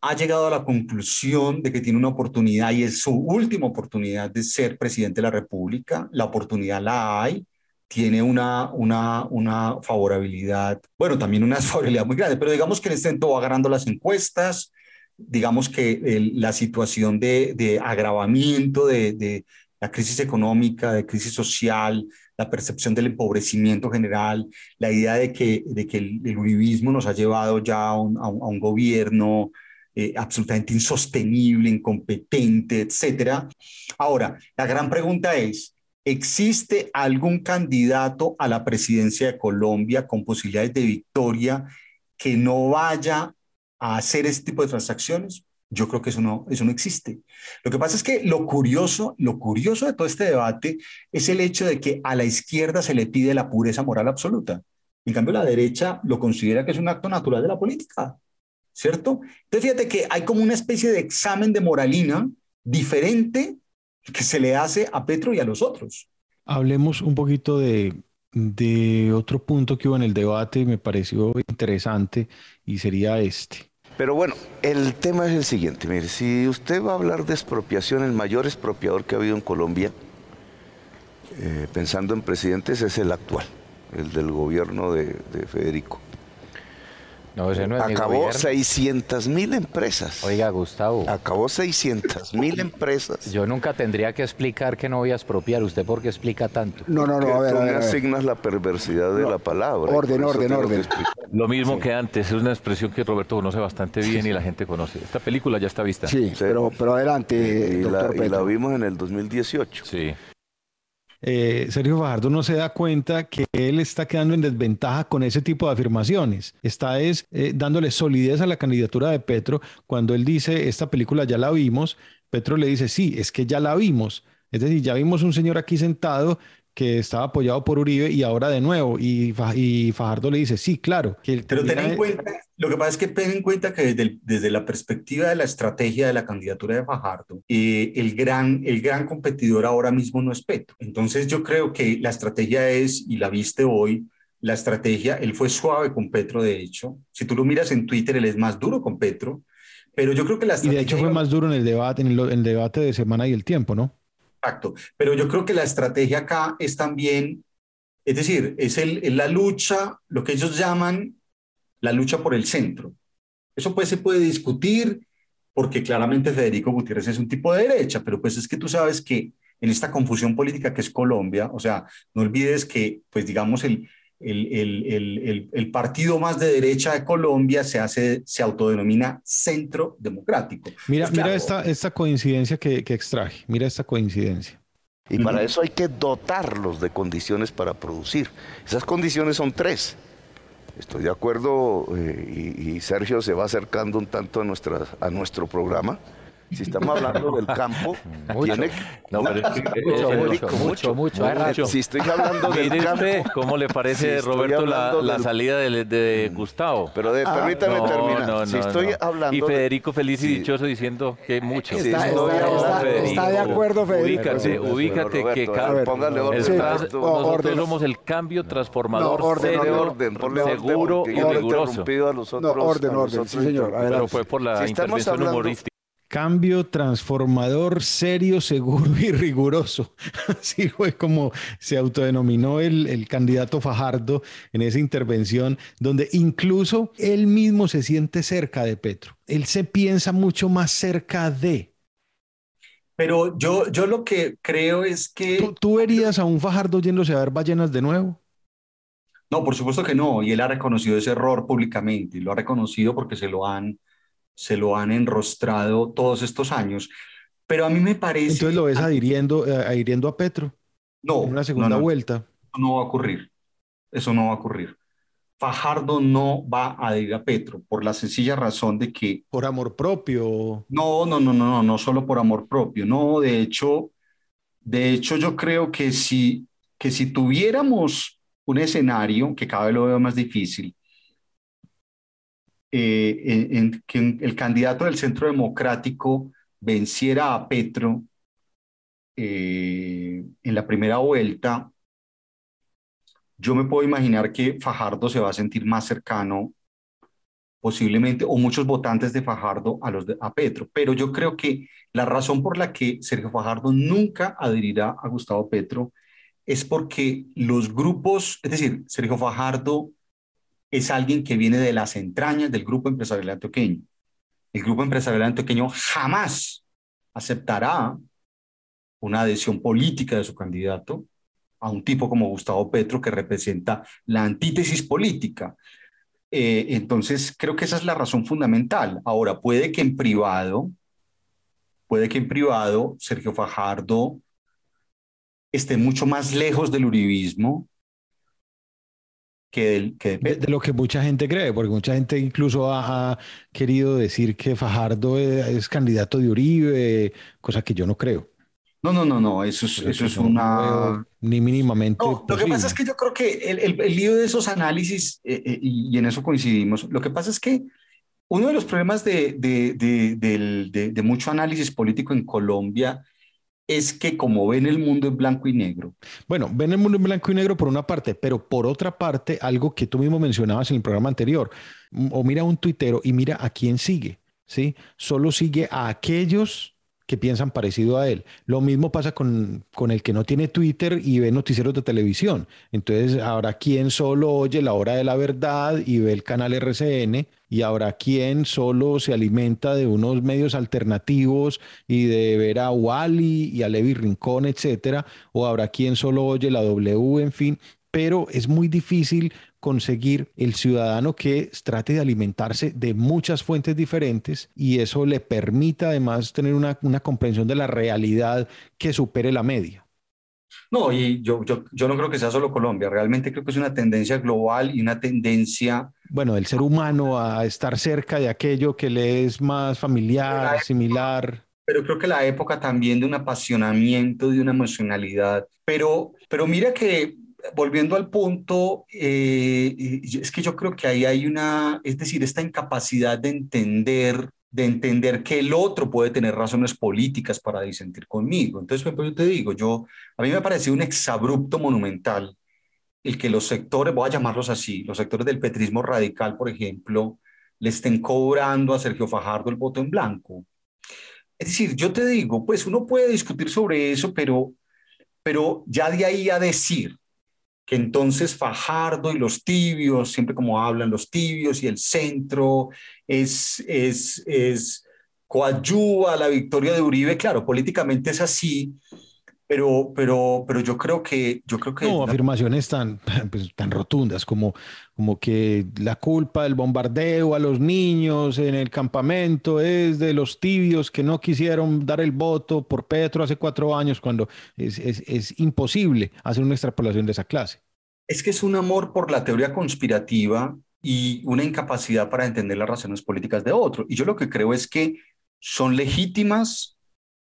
ha llegado a la conclusión de que tiene una oportunidad y es su última oportunidad de ser presidente de la República. La oportunidad la hay tiene una, una, una favorabilidad, bueno, también una favorabilidad muy grande, pero digamos que en este momento va ganando las encuestas, digamos que la situación de, de agravamiento de, de, la crisis económica, de crisis social, la percepción del empobrecimiento general, la idea de que, de que el, uribismo nos ha llevado ya a un, a un, gobierno eh, absolutamente insostenible, incompetente, etcétera. Ahora, la gran pregunta es, ¿Existe algún candidato a la presidencia de Colombia con posibilidades de victoria que no vaya a hacer este tipo de transacciones? Yo creo que eso no, eso no existe. Lo que pasa es que lo curioso, lo curioso de todo este debate es el hecho de que a la izquierda se le pide la pureza moral absoluta. En cambio, la derecha lo considera que es un acto natural de la política, ¿cierto? Entonces, fíjate que hay como una especie de examen de moralina diferente que se le hace a Petro y a los otros. Hablemos un poquito de, de otro punto que hubo en el debate y me pareció interesante y sería este. Pero bueno, el tema es el siguiente. Mire, si usted va a hablar de expropiación, el mayor expropiador que ha habido en Colombia, eh, pensando en presidentes, es el actual, el del gobierno de Federico. No, ese no es Acabó 600 mil empresas. Oiga, Gustavo. Acabó 600 mil empresas. Yo nunca tendría que explicar que no voy a expropiar. ¿Usted por qué explica tanto? No, no, no. a ver, tú me asignas la perversidad de la palabra. Orden, orden, orden. Lo mismo que antes. Es una expresión que Roberto conoce bastante bien y la gente conoce. Esta película ya está vista. Sí, Pero, pero adelante, y, la, y la vimos en el 2018. Sí. Eh, Sergio Fajardo no se da cuenta que él está quedando en desventaja con ese tipo de afirmaciones. Está es eh, dándole solidez a la candidatura de Petro cuando él dice, esta película ya la vimos, Petro le dice, sí, es que ya la vimos. Es decir, ya vimos un señor aquí sentado que estaba apoyado por Uribe y ahora de nuevo. Y, Fajardo le dice, sí, claro. Que Pero ten en cuenta, lo que pasa es que ten en cuenta que desde, desde la perspectiva de la estrategia de la candidatura de Fajardo, eh, el, gran, el gran competidor ahora mismo no es Petro. Entonces yo creo que la estrategia es, y la viste hoy, la estrategia, él fue suave con Petro, de hecho. Si tú lo miras en Twitter, él es más duro con Petro. Pero yo creo que la estrategia... Y de hecho fue más duro en el debate, en el, en el debate de Semana y el Tiempo, ¿no? Exacto, pero yo creo que la estrategia acá es también, es decir, es, el, la lucha, lo que ellos llaman la lucha por el centro. Eso pues se puede discutir porque claramente Federico Gutiérrez es un tipo de derecha, pero pues es que tú sabes que en esta confusión política que es Colombia, o sea, no olvides que pues digamos el, el, partido más de derecha de Colombia se hace, se autodenomina centro democrático. Mira, pues mira esta, esta coincidencia que, que extraje, mira esta coincidencia. Y para eso hay que dotarlos de condiciones para producir. Esas condiciones son tres. Estoy de acuerdo eh, y, y, Sergio se va acercando un tanto a, nuestra, a nuestro programa. Si estamos hablando del campo, mucho. tiene no, pero es que, mucho, mucho, mucho, mucho, Si estoy hablando del campo, ¿cómo le parece, Roberto, la, la, salida de, de, mm. Gustavo? Pero de, permítame no, terminar. No, si estoy hablando y Federico feliz y dichoso diciendo que mucho. Está, está, está, de acuerdo, Federico. Ubícate, ubícate que ver, póngale orden. nosotros somos el cambio transformador orden, orden, seguro y riguroso. No, orden, orden, sí, señor. Pero fue por la intervención humorística. Cambio transformador, serio, seguro y riguroso. Así fue como se autodenominó el, el, candidato Fajardo en esa intervención, donde incluso él mismo se siente cerca de Petro. Él se piensa mucho más cerca de. Pero yo, yo lo que creo es que... ¿Tú, ¿Tú verías a un Fajardo yéndose a ver ballenas de nuevo? No, por supuesto que no. Y él ha reconocido ese error públicamente. Y lo ha reconocido porque se lo han se lo han enrostrado todos estos años. Pero a mí me parece... Entonces lo ves adhiriendo, eh, adhiriendo a Petro. No. En una segunda vuelta. No va a ocurrir. Eso no va a ocurrir. Fajardo no va a adherir a Petro por la sencilla razón de que... Por amor propio. No, no, no, no, no, no solo por amor propio. No, de hecho, de hecho yo creo que si, que si tuviéramos un escenario, que cada vez lo veo más difícil, eh, en, que el candidato del Centro Democrático venciera a Petro eh, en la primera vuelta, yo me puedo imaginar que Fajardo se va a sentir más cercano posiblemente, o muchos votantes de Fajardo a los de, a Petro. Pero yo creo que la razón por la que Sergio Fajardo nunca adherirá a Gustavo Petro es porque los grupos, es decir, Sergio Fajardo es alguien que viene de las entrañas del grupo empresarial antioqueño. El grupo empresarial antioqueño jamás aceptará una adhesión política de su candidato a un tipo como Gustavo Petro que representa la antítesis política. Eh, entonces, creo que esa es la razón fundamental. Ahora, puede que en privado, puede que en privado Sergio Fajardo esté mucho más lejos del uribismo que, de, lo que mucha gente cree, porque mucha gente incluso ha, querido decir que Fajardo es, candidato de Uribe, cosa que yo no creo. No, no, no, no, eso es, eso es una... ni mínimamente. lo que pasa es que yo creo que el, el, lío de esos análisis, eh, eh, y, en eso coincidimos, lo que pasa es que uno de los problemas de, de, de, de mucho análisis político en Colombia es que como ven el mundo en blanco y negro. Bueno, ven el mundo en blanco y negro por una parte, pero por otra parte, algo que tú mismo mencionabas en el programa anterior, o mira un tuitero y mira a quién sigue, ¿sí? Solo sigue a aquellos que piensan parecido a él. Lo mismo pasa con, con, el que no tiene Twitter y ve noticieros de televisión. Entonces, habrá quien solo oye la hora de la verdad y ve el canal RCN, y habrá quien solo se alimenta de unos medios alternativos y de ver a Wally y a Levi Rincón, etcétera, o habrá quien solo oye la W, en fin. Pero es muy difícil conseguir el ciudadano que trate de alimentarse de muchas fuentes diferentes y eso le permita además tener una, comprensión de la realidad que supere la media. No, y yo, yo, yo no creo que sea solo Colombia, realmente creo que es una tendencia global y una tendencia... Bueno, del ser humano a estar cerca de aquello que le es más familiar, similar. Pero creo que la época también de un apasionamiento, de una emocionalidad. Pero, pero mira que volviendo al punto, eh, es que yo creo que ahí hay una, es decir, esta incapacidad de entender de entender que el otro puede tener razones políticas para disentir conmigo. Entonces, pues, yo te digo, yo, a mí me parece un exabrupto monumental el que los sectores, voy a llamarlos así, los sectores del petrismo radical, por ejemplo, le estén cobrando a Sergio Fajardo el voto en blanco. Es decir, yo te digo, pues uno puede discutir sobre eso, pero, pero ya de ahí a decir que entonces Fajardo y los tibios, siempre como hablan los tibios y el centro, es, es, es coadyuva la victoria de Uribe. Claro, políticamente es así, pero, pero, pero yo creo que... Yo creo que no, afirmaciones tan, pues, tan rotundas como, como que la culpa del bombardeo a los niños en el campamento es de los tibios que no quisieron dar el voto por Petro hace cuatro años, cuando es, es, es imposible hacer una extrapolación de esa clase. Es que es un amor por la teoría conspirativa y una incapacidad para entender las razones políticas de otro. Y yo lo que creo es que son legítimas,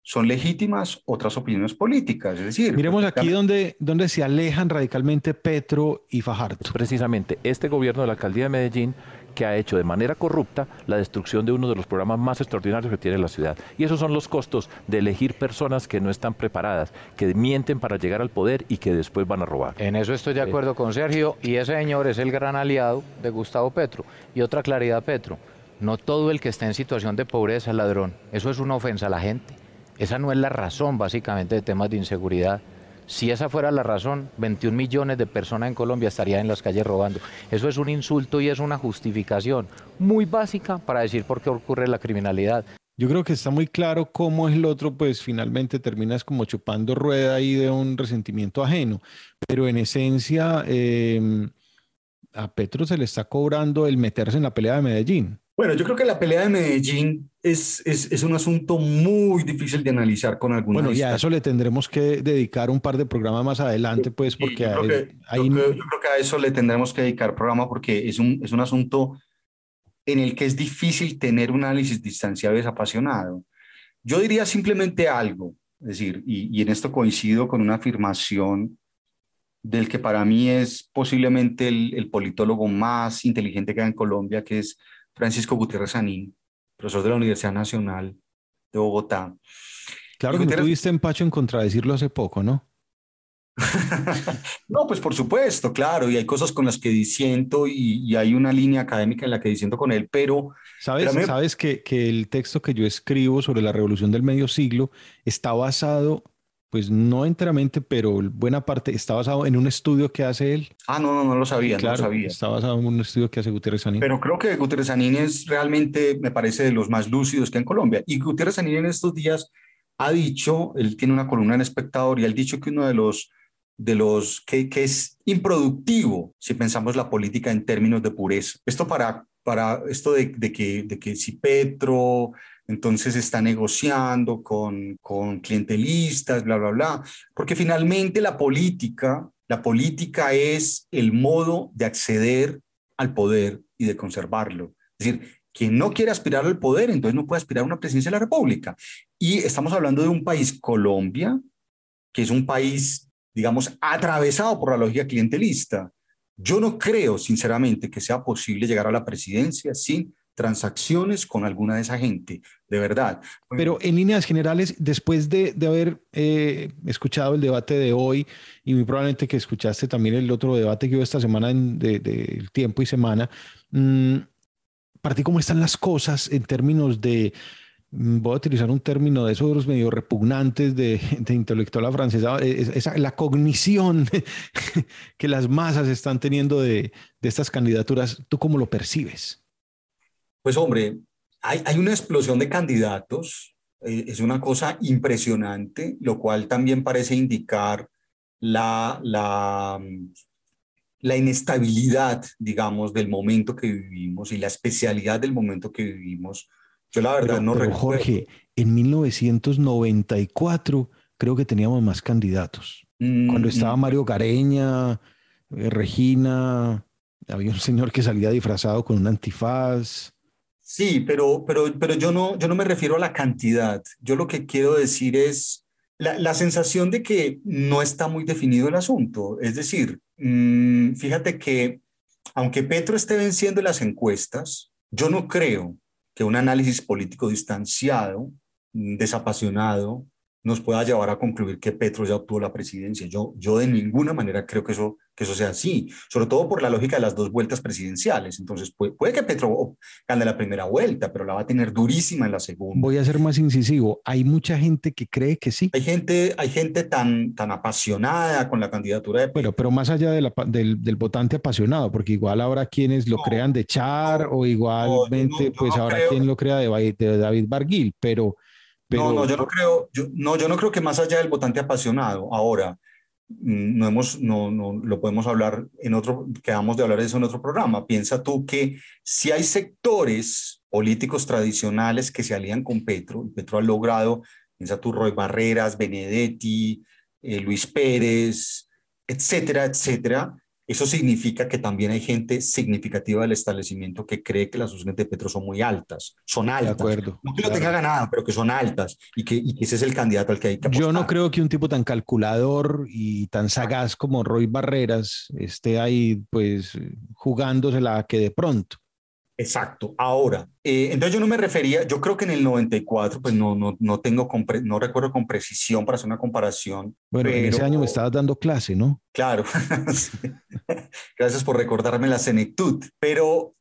son legítimas otras opiniones políticas. Es decir, miremos aquí donde, donde se alejan radicalmente Petro y Fajardo. Precisamente este gobierno de la alcaldía de Medellín que ha hecho de manera corrupta la destrucción de uno de los programas más extraordinarios que tiene la ciudad. Y esos son los costos de elegir personas que no están preparadas, que mienten para llegar al poder y que después van a robar. En eso estoy de acuerdo con Sergio y ese señor es el gran aliado de Gustavo Petro. Y otra claridad, Petro, no todo el que está en situación de pobreza es ladrón. Eso es una ofensa a la gente. Esa no es la razón básicamente de temas de inseguridad. Si esa fuera la razón, 21 millones de personas en Colombia estarían en las calles robando. Eso es un insulto y es una justificación muy básica para decir por qué ocurre la criminalidad. Yo creo que está muy claro cómo es el otro, pues finalmente terminas como chupando rueda ahí de un resentimiento ajeno. Pero en esencia, em, a Petro se le está cobrando el meterse en la pelea de Medellín. Bueno, yo creo que la pelea de Medellín es, es, es un asunto muy difícil de analizar con alguna Bueno, y a eso le tendremos que dedicar un par de programas más adelante, pues, porque yo creo, que, yo, creo, que, a eso le tendremos que dedicar programa porque es un, es un asunto en el que es difícil tener un análisis distanciado y desapasionado. Yo diría simplemente algo, es decir, y, y en esto coincido con una afirmación del que para mí es posiblemente el, el politólogo más inteligente que hay en Colombia, que es Francisco Gutiérrez Sanín, profesor de la Universidad Nacional de Bogotá. Claro que tuviste empacho en contradecirlo hace poco, ¿no? no, pues por supuesto, claro, y hay cosas con las que disiento y, y, hay una línea académica en la que disiento con él, pero... Sabes, pero sabes que, que, el texto que yo escribo sobre la revolución del medio siglo está basado pues no enteramente, pero buena parte está basado en un estudio que hace él. Ah, no, no, no lo sabía, claro, no lo sabía. Está basado en un estudio que hace Gutiérrez Sanín. Pero creo que Gutiérrez Sanín es realmente, me parece, de los más lúcidos que en Colombia. Y Gutiérrez Sanín en estos días ha dicho, él tiene una columna en Espectador y ha dicho que uno de los, de los que, que es improductivo si pensamos la política en términos de pureza. Esto para, para esto de, de que, de que si Petro entonces está negociando con, con clientelistas, bla, bla, bla, porque finalmente la política, la política es el modo de acceder al poder y de conservarlo. Es decir, quien no quiere aspirar al poder, entonces no puede aspirar a una presidencia de la República. Y estamos hablando de un país, Colombia, que es un país, digamos, atravesado por la lógica clientelista. Yo no creo, sinceramente, que sea posible llegar a la presidencia sin transacciones con alguna de esa gente, de verdad. Pero en líneas generales, después de, haber eh, escuchado el debate de hoy y muy probablemente que escuchaste también el otro debate que hubo esta semana en, de, tiempo y semana, mmm, para ti cómo están las cosas en términos de, mm, voy a utilizar un término de esos medio repugnantes de, intelectual francesa, esa, la cognición que las masas están teniendo de estas candidaturas, ¿tú cómo lo percibes? Pues hombre, hay, hay una explosión de candidatos, eh, es una cosa impresionante, lo cual también parece indicar la, la, la inestabilidad, digamos, del momento que vivimos y la especialidad del momento que vivimos. Yo la verdad pero, no pero recuerdo. Jorge, en 1994 creo que teníamos más candidatos. Cuando estaba Mario Gareña, eh, Regina, había un señor que salía disfrazado con un antifaz. Sí, pero, pero, pero yo, no, yo no me refiero a la cantidad. Yo lo que quiero decir es la, la sensación de que no está muy definido el asunto. Es decir, mm, fíjate que aunque Petro esté venciendo las encuestas, yo no creo que un análisis político distanciado, desapasionado, nos pueda llevar a concluir que Petro ya obtuvo la presidencia. Yo, yo de ninguna manera creo que eso, que eso sea así, sobre todo por la lógica de las dos vueltas presidenciales. Entonces, puede, puede que Petro gane la primera vuelta, pero la va a tener durísima en la segunda. Voy a ser más incisivo. Hay mucha gente que cree que sí. Hay gente, hay gente tan, tan apasionada con la candidatura de Petro. pero más allá de del, del, votante apasionado, porque igual habrá quienes lo crean de Char o igualmente, pues habrá quien lo crea de, de David Barguil, pero no, no, yo no creo, yo, no, yo no creo que más allá del votante apasionado, ahora, mm, no hemos, no, no, lo podemos hablar en otro, quedamos de hablar de eso en otro programa. Piensa tú que si hay sectores políticos tradicionales que se alían con Petro, Petro ha logrado, piensa tú, Roy Barreras, Benedetti, eh, Luis Pérez, etcétera, etcétera, eso significa que también hay gente significativa del establecimiento que cree que las opciones de Petro son muy altas, son altas. De acuerdo, no que lo tenga ganado, pero que son altas y que, y que, ese es el candidato al que hay que apostar. Yo no creo que un tipo tan calculador y tan sagaz como Roy Barreras esté ahí pues jugándosela que de pronto. Exacto. Ahora, eh, entonces yo no me refería, yo creo que en el 94, pues no, no, no tengo, no recuerdo con precisión para hacer una comparación. Bueno, en ese año me estabas dando clase, ¿no? Claro. Gracias por recordarme la senectud. Pero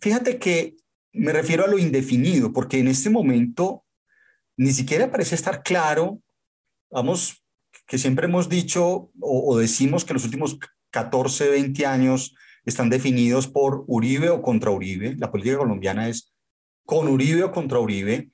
fíjate que me refiero a lo indefinido, porque en este momento ni siquiera parece estar claro, vamos, que siempre hemos dicho o, o decimos que los últimos 14, 20 años están definidos por Uribe o contra Uribe. La política colombiana es con Uribe o contra Uribe.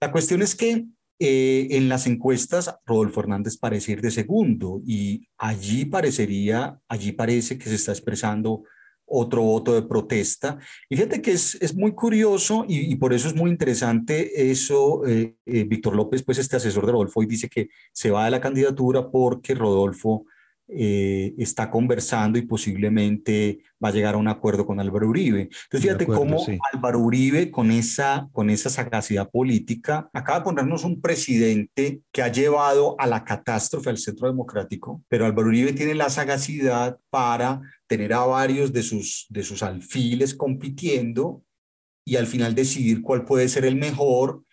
La cuestión es que eh, en las encuestas Rodolfo Hernández parece ir de segundo y allí parecería, allí parece que se está expresando otro voto de protesta. Y fíjate que es, es muy curioso y, por eso es muy interesante eso. Eh, eh, Víctor López, pues este asesor de Rodolfo, y dice que se va de la candidatura porque Rodolfo eh, está conversando y posiblemente va a llegar a un acuerdo con Álvaro Uribe. Entonces, fíjate cómo Álvaro Uribe, con esa, con esa sagacidad política, acaba de ponernos un presidente que ha llevado a la catástrofe al centro democrático, pero Álvaro Uribe tiene la sagacidad para tener a varios de sus, de sus alfiles compitiendo y al final decidir cuál puede ser el mejor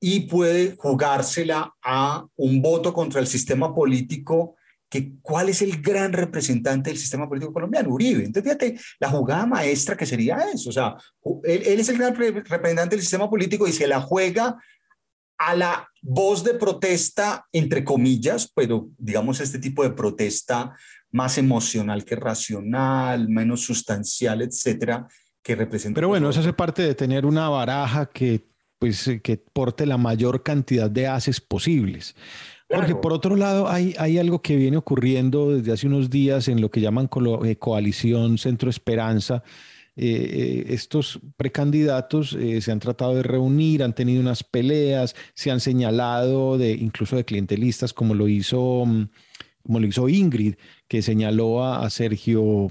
y puede jugársela a un voto contra el sistema político que cuál es el gran representante del sistema político colombiano, Uribe. Entonces, fíjate, la jugada maestra que sería eso. O sea, él, es el gran representante del sistema político y se la juega a la voz de protesta, entre comillas, pero digamos este tipo de protesta más emocional que racional, menos sustancial, etcétera, que representa. Pero bueno, eso hace parte de tener una baraja que, pues, que porte la mayor cantidad de haces posibles. Porque por otro lado hay, hay algo que viene ocurriendo desde hace unos días en lo que llaman eh, coalición Centro Esperanza. Eh, eh, estos precandidatos se han tratado de reunir, han tenido unas peleas, se han señalado de incluso de clientelistas, como lo hizo, mm, como lo hizo Ingrid, que señaló a, Sergio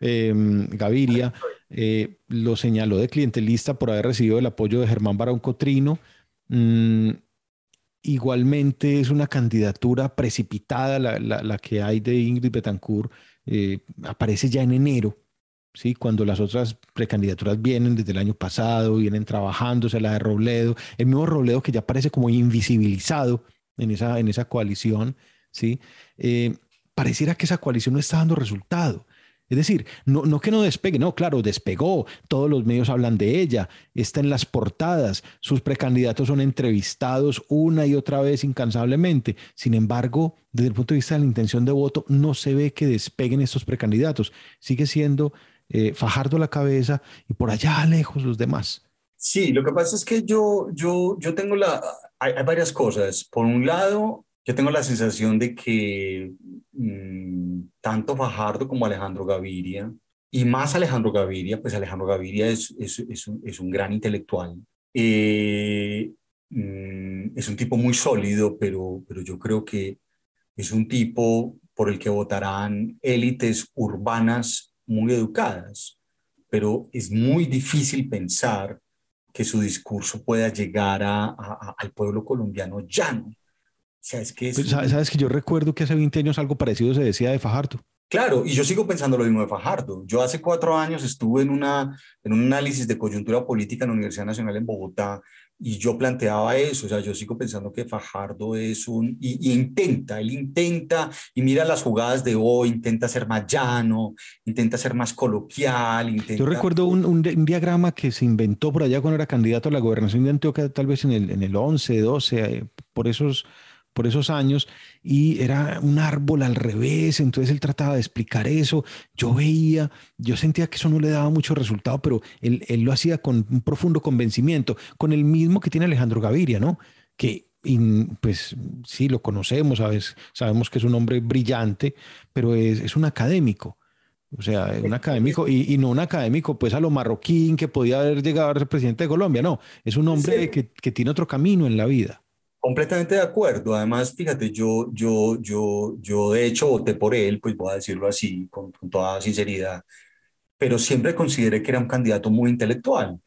em, Gaviria, lo señaló de clientelista por haber recibido el apoyo de Germán Barón Cotrino. Mm, Igualmente es una candidatura precipitada la, que hay de Ingrid Betancourt, eh, aparece ya en enero, ¿sí? cuando las otras precandidaturas vienen desde el año pasado, vienen trabajándose, la de Robledo, el mismo Robledo que ya parece como invisibilizado en esa, en esa coalición, ¿sí? Eh, pareciera que esa coalición no está dando resultado. Es decir, no, no que no despegue, no, claro, despegó, todos los medios hablan de ella, está en las portadas, sus precandidatos son entrevistados una y otra vez incansablemente. Sin embargo, desde el punto de vista de la intención de voto, no se ve que despeguen estos precandidatos. Sigue siendo eh, Fajardo la cabeza y por allá lejos los demás. Sí, lo que pasa es que yo, yo, yo tengo la, hay varias cosas. Por un lado, yo tengo la sensación de que mm, tanto Fajardo como Alejandro Gaviria, y más Alejandro Gaviria, pues Alejandro Gaviria es, es, es, un, es un, gran intelectual. Eh, mm, es un tipo muy sólido, pero, pero yo creo que es un tipo por el que votarán élites urbanas muy educadas, pero es muy difícil pensar que su discurso pueda llegar al pueblo colombiano llano. Sea, es que pues, ¿Sabes que yo recuerdo que hace 20 años algo parecido se decía de Fajardo? Claro, y yo sigo pensando lo mismo de Fajardo. Yo hace cuatro años estuve en, una, en un análisis de coyuntura política en la Universidad Nacional en Bogotá y yo planteaba eso, o sea, yo sigo pensando que Fajardo es un, y, intenta, él intenta, y mira las jugadas de hoy, intenta ser más llano, intenta ser más coloquial. Intenta... Yo recuerdo un, un, diagrama que se inventó por allá cuando era candidato a la gobernación de Antioquia, tal vez en el, en el 11, 12, eh, por esos por esos años y era un árbol al revés, entonces él trataba de explicar eso, yo veía, yo sentía que eso no le daba mucho resultado, pero él, lo hacía con un profundo convencimiento, con el mismo que tiene Alejandro Gaviria, ¿no? Que pues sí, lo conocemos, ¿sabes? sabemos que es un hombre brillante, pero es, un académico. O sea, un académico y, no un académico pues a lo marroquín que podía haber llegado a ser presidente de Colombia, no, es un hombre que, que tiene otro camino en la vida. Completamente de acuerdo. Además, fíjate, yo, yo, yo, yo de hecho voté por él, pues voy a decirlo así, con, toda sinceridad, pero siempre consideré que era un candidato muy intelectual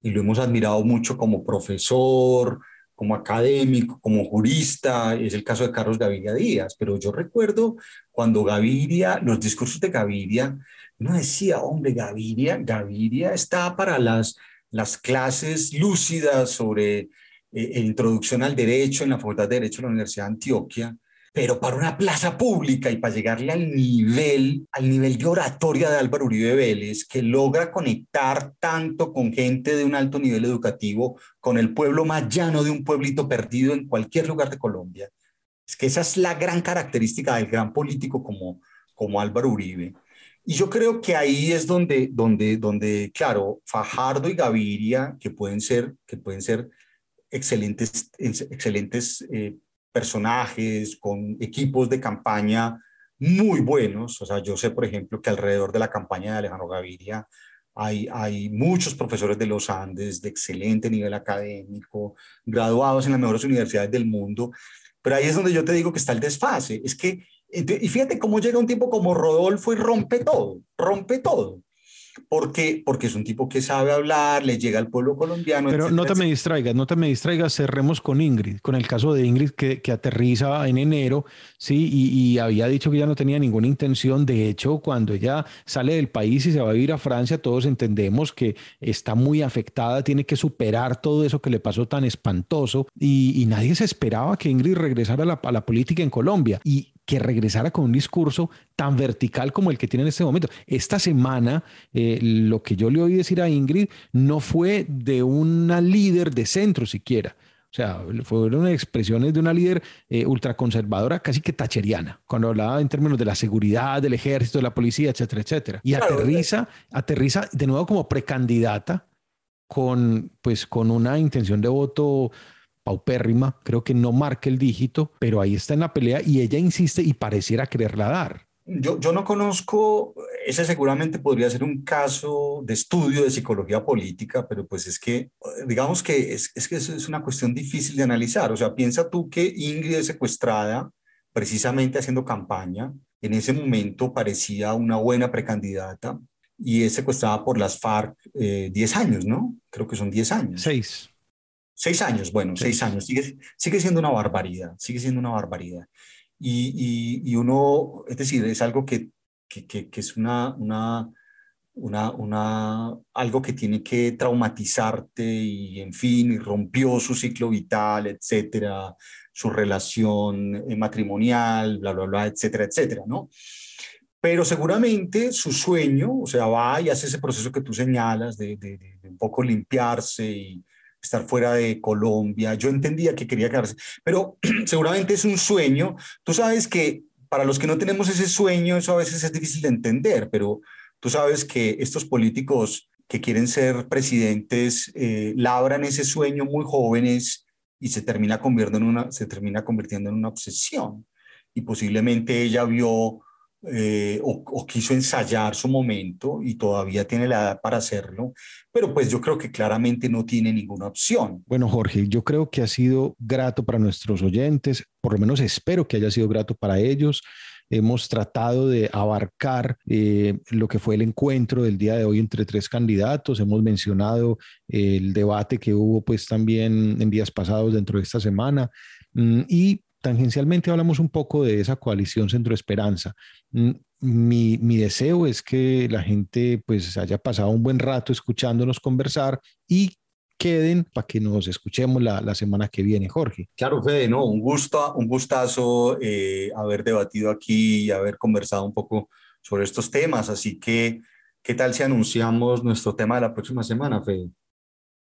y lo hemos admirado mucho como profesor, como académico, como jurista, es el caso de Carlos Gaviria Díaz, pero yo recuerdo cuando Gaviria, los discursos de Gaviria, uno decía, hombre, Gaviria, Gaviria está para las, las clases lúcidas sobre eh, introducción al derecho en la Facultad de Derecho de la Universidad de Antioquia, pero para una plaza pública y para llegarle al nivel, al nivel de oratoria de Álvaro Uribe Vélez, que logra conectar tanto con gente de un alto nivel educativo, con el pueblo más llano de un pueblito perdido en cualquier lugar de Colombia. Es que esa es la gran característica del gran político como, como Álvaro Uribe. Y yo creo que ahí es donde, donde, donde, claro, Fajardo y Gaviria, que pueden ser, que pueden ser excelentes, excelentes eh, personajes, con equipos de campaña muy buenos. O sea, yo sé, por ejemplo, que alrededor de la campaña de Alejandro Gaviria hay, hay muchos profesores de los Andes de excelente nivel académico, graduados en las mejores universidades del mundo. Pero ahí es donde yo te digo que está el desfase. Es que, y fíjate cómo llega un tipo como Rodolfo y rompe todo, rompe todo porque, porque es un tipo que sabe hablar, le llega al pueblo colombiano. Pero no te me distraigas, no te me distraigas, cerremos con Ingrid, con el caso de Ingrid que, que aterriza en enero, sí, y, había dicho que ya no tenía ninguna intención. De hecho, cuando ella sale del país y se va a vivir a Francia, todos entendemos que está muy afectada, tiene que superar todo eso que le pasó tan espantoso y, nadie se esperaba que Ingrid regresara a la, a la política en Colombia. Y que regresara con un discurso tan vertical como el que tiene en este momento. Esta semana, eh, lo que yo le oí decir a Ingrid no fue de una líder de centro siquiera. O sea, fueron expresiones de una líder eh, ultraconservadora, casi que tacheriana, cuando hablaba en términos de la seguridad, del ejército, de la policía, etcétera, etcétera. Y aterriza, aterriza de nuevo como precandidata con, pues, con una intención de voto paupérrima, creo que no marca el dígito, pero ahí está en la pelea y ella insiste y pareciera quererla dar. Yo, yo no conozco, ese seguramente podría ser un caso de estudio de psicología política, pero pues es que, digamos que es, es que es una cuestión difícil de analizar. O sea, piensa tú que Ingrid es secuestrada precisamente haciendo campaña. En ese momento parecía una buena precandidata y es secuestrada por las FARC 10 eh, años, ¿no? Creo que son 10 años. Seis. Seis años, bueno, seis años. Sigue, sigue siendo una barbaridad, sigue siendo una barbaridad. Y, y, uno, es decir, es algo que, que, que, es una, una, una, una, algo que tiene que traumatizarte y, en fin, y rompió su ciclo vital, etcétera, su relación eh, matrimonial, bla, bla, bla, etcétera, etcétera, ¿no? Pero seguramente su sueño, o sea, va y hace ese proceso que tú señalas de, de, de un poco limpiarse y, estar fuera de Colombia. Yo entendía que quería quedarse, pero seguramente es un sueño. Tú sabes que para los que no tenemos ese sueño, eso a veces es difícil de entender, pero tú sabes que estos políticos que quieren ser presidentes eh, labran ese sueño muy jóvenes y se termina, convirtiendo en una, se termina convirtiendo en una obsesión. Y posiblemente ella vio eh, o, quiso ensayar su momento y todavía tiene la edad para hacerlo, pero pues yo creo que claramente no tiene ninguna opción. Bueno, Jorge, yo creo que ha sido grato para nuestros oyentes, por lo menos espero que haya sido grato para ellos. hemos tratado de abarcar eh, lo que fue el encuentro del día de hoy entre tres candidatos. Hemos mencionado el debate que hubo pues también en días pasados dentro de esta semana mm, y tangencialmente hablamos un poco de esa coalición Centro Esperanza. Mm, mi, mi, deseo es que la gente pues haya pasado un buen rato escuchándonos conversar y queden para que nos escuchemos la, la, semana que viene, Jorge. Claro, Fede, no, un gusto, un gustazo eh, haber debatido aquí y haber conversado un poco sobre estos temas. Así que, ¿qué tal si anunciamos nuestro tema de la próxima semana, Fede?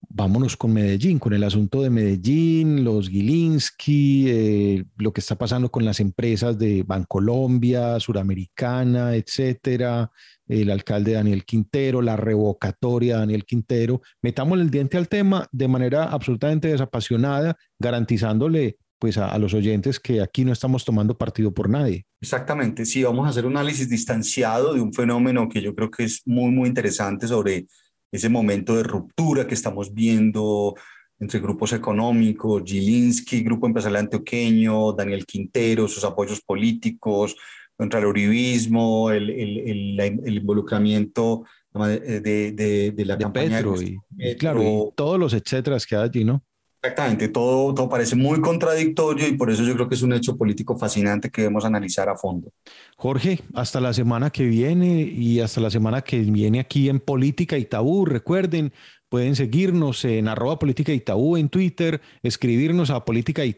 Vámonos con Medellín, con el asunto de Medellín, los Gilinski, eh, lo que está pasando con las empresas de Bancolombia, Suramericana, etcétera, el alcalde Daniel Quintero, la revocatoria Daniel Quintero. Metamos el diente al tema de manera absolutamente desapasionada, garantizándole pues a, a, los oyentes que aquí no estamos tomando partido por nadie. Exactamente, sí, vamos a hacer un análisis distanciado de un fenómeno que yo creo que es muy, muy interesante sobre ese momento de ruptura que estamos viendo entre grupos económicos, Gilinski, Grupo Empresarial Antioqueño, Daniel Quintero, sus apoyos políticos contra el uribismo, el, el, el, involucramiento de, de, de la campaña Petro, y, claro, y todos los etcétera que hay allí, ¿no? Exactamente, todo, todo parece muy contradictorio y por eso yo creo que es un hecho político fascinante que debemos analizar a fondo. Jorge, hasta la semana que viene y hasta la semana que viene aquí en Política y Tabú. Recuerden, pueden seguirnos en arroba política en Twitter, escribirnos a política y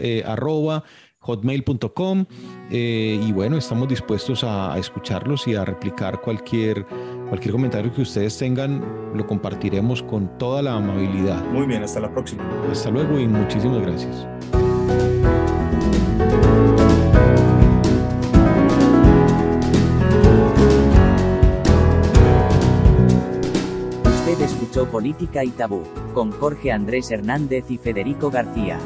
eh, arroba hotmail.com eh, y bueno, estamos dispuestos a, a, escucharlos y a replicar cualquier, cualquier comentario que ustedes tengan, lo compartiremos con toda la amabilidad. Muy bien, hasta la próxima. Hasta luego y muchísimas gracias. Usted escuchó Política y Tabú, con Jorge Andrés Hernández y Federico García.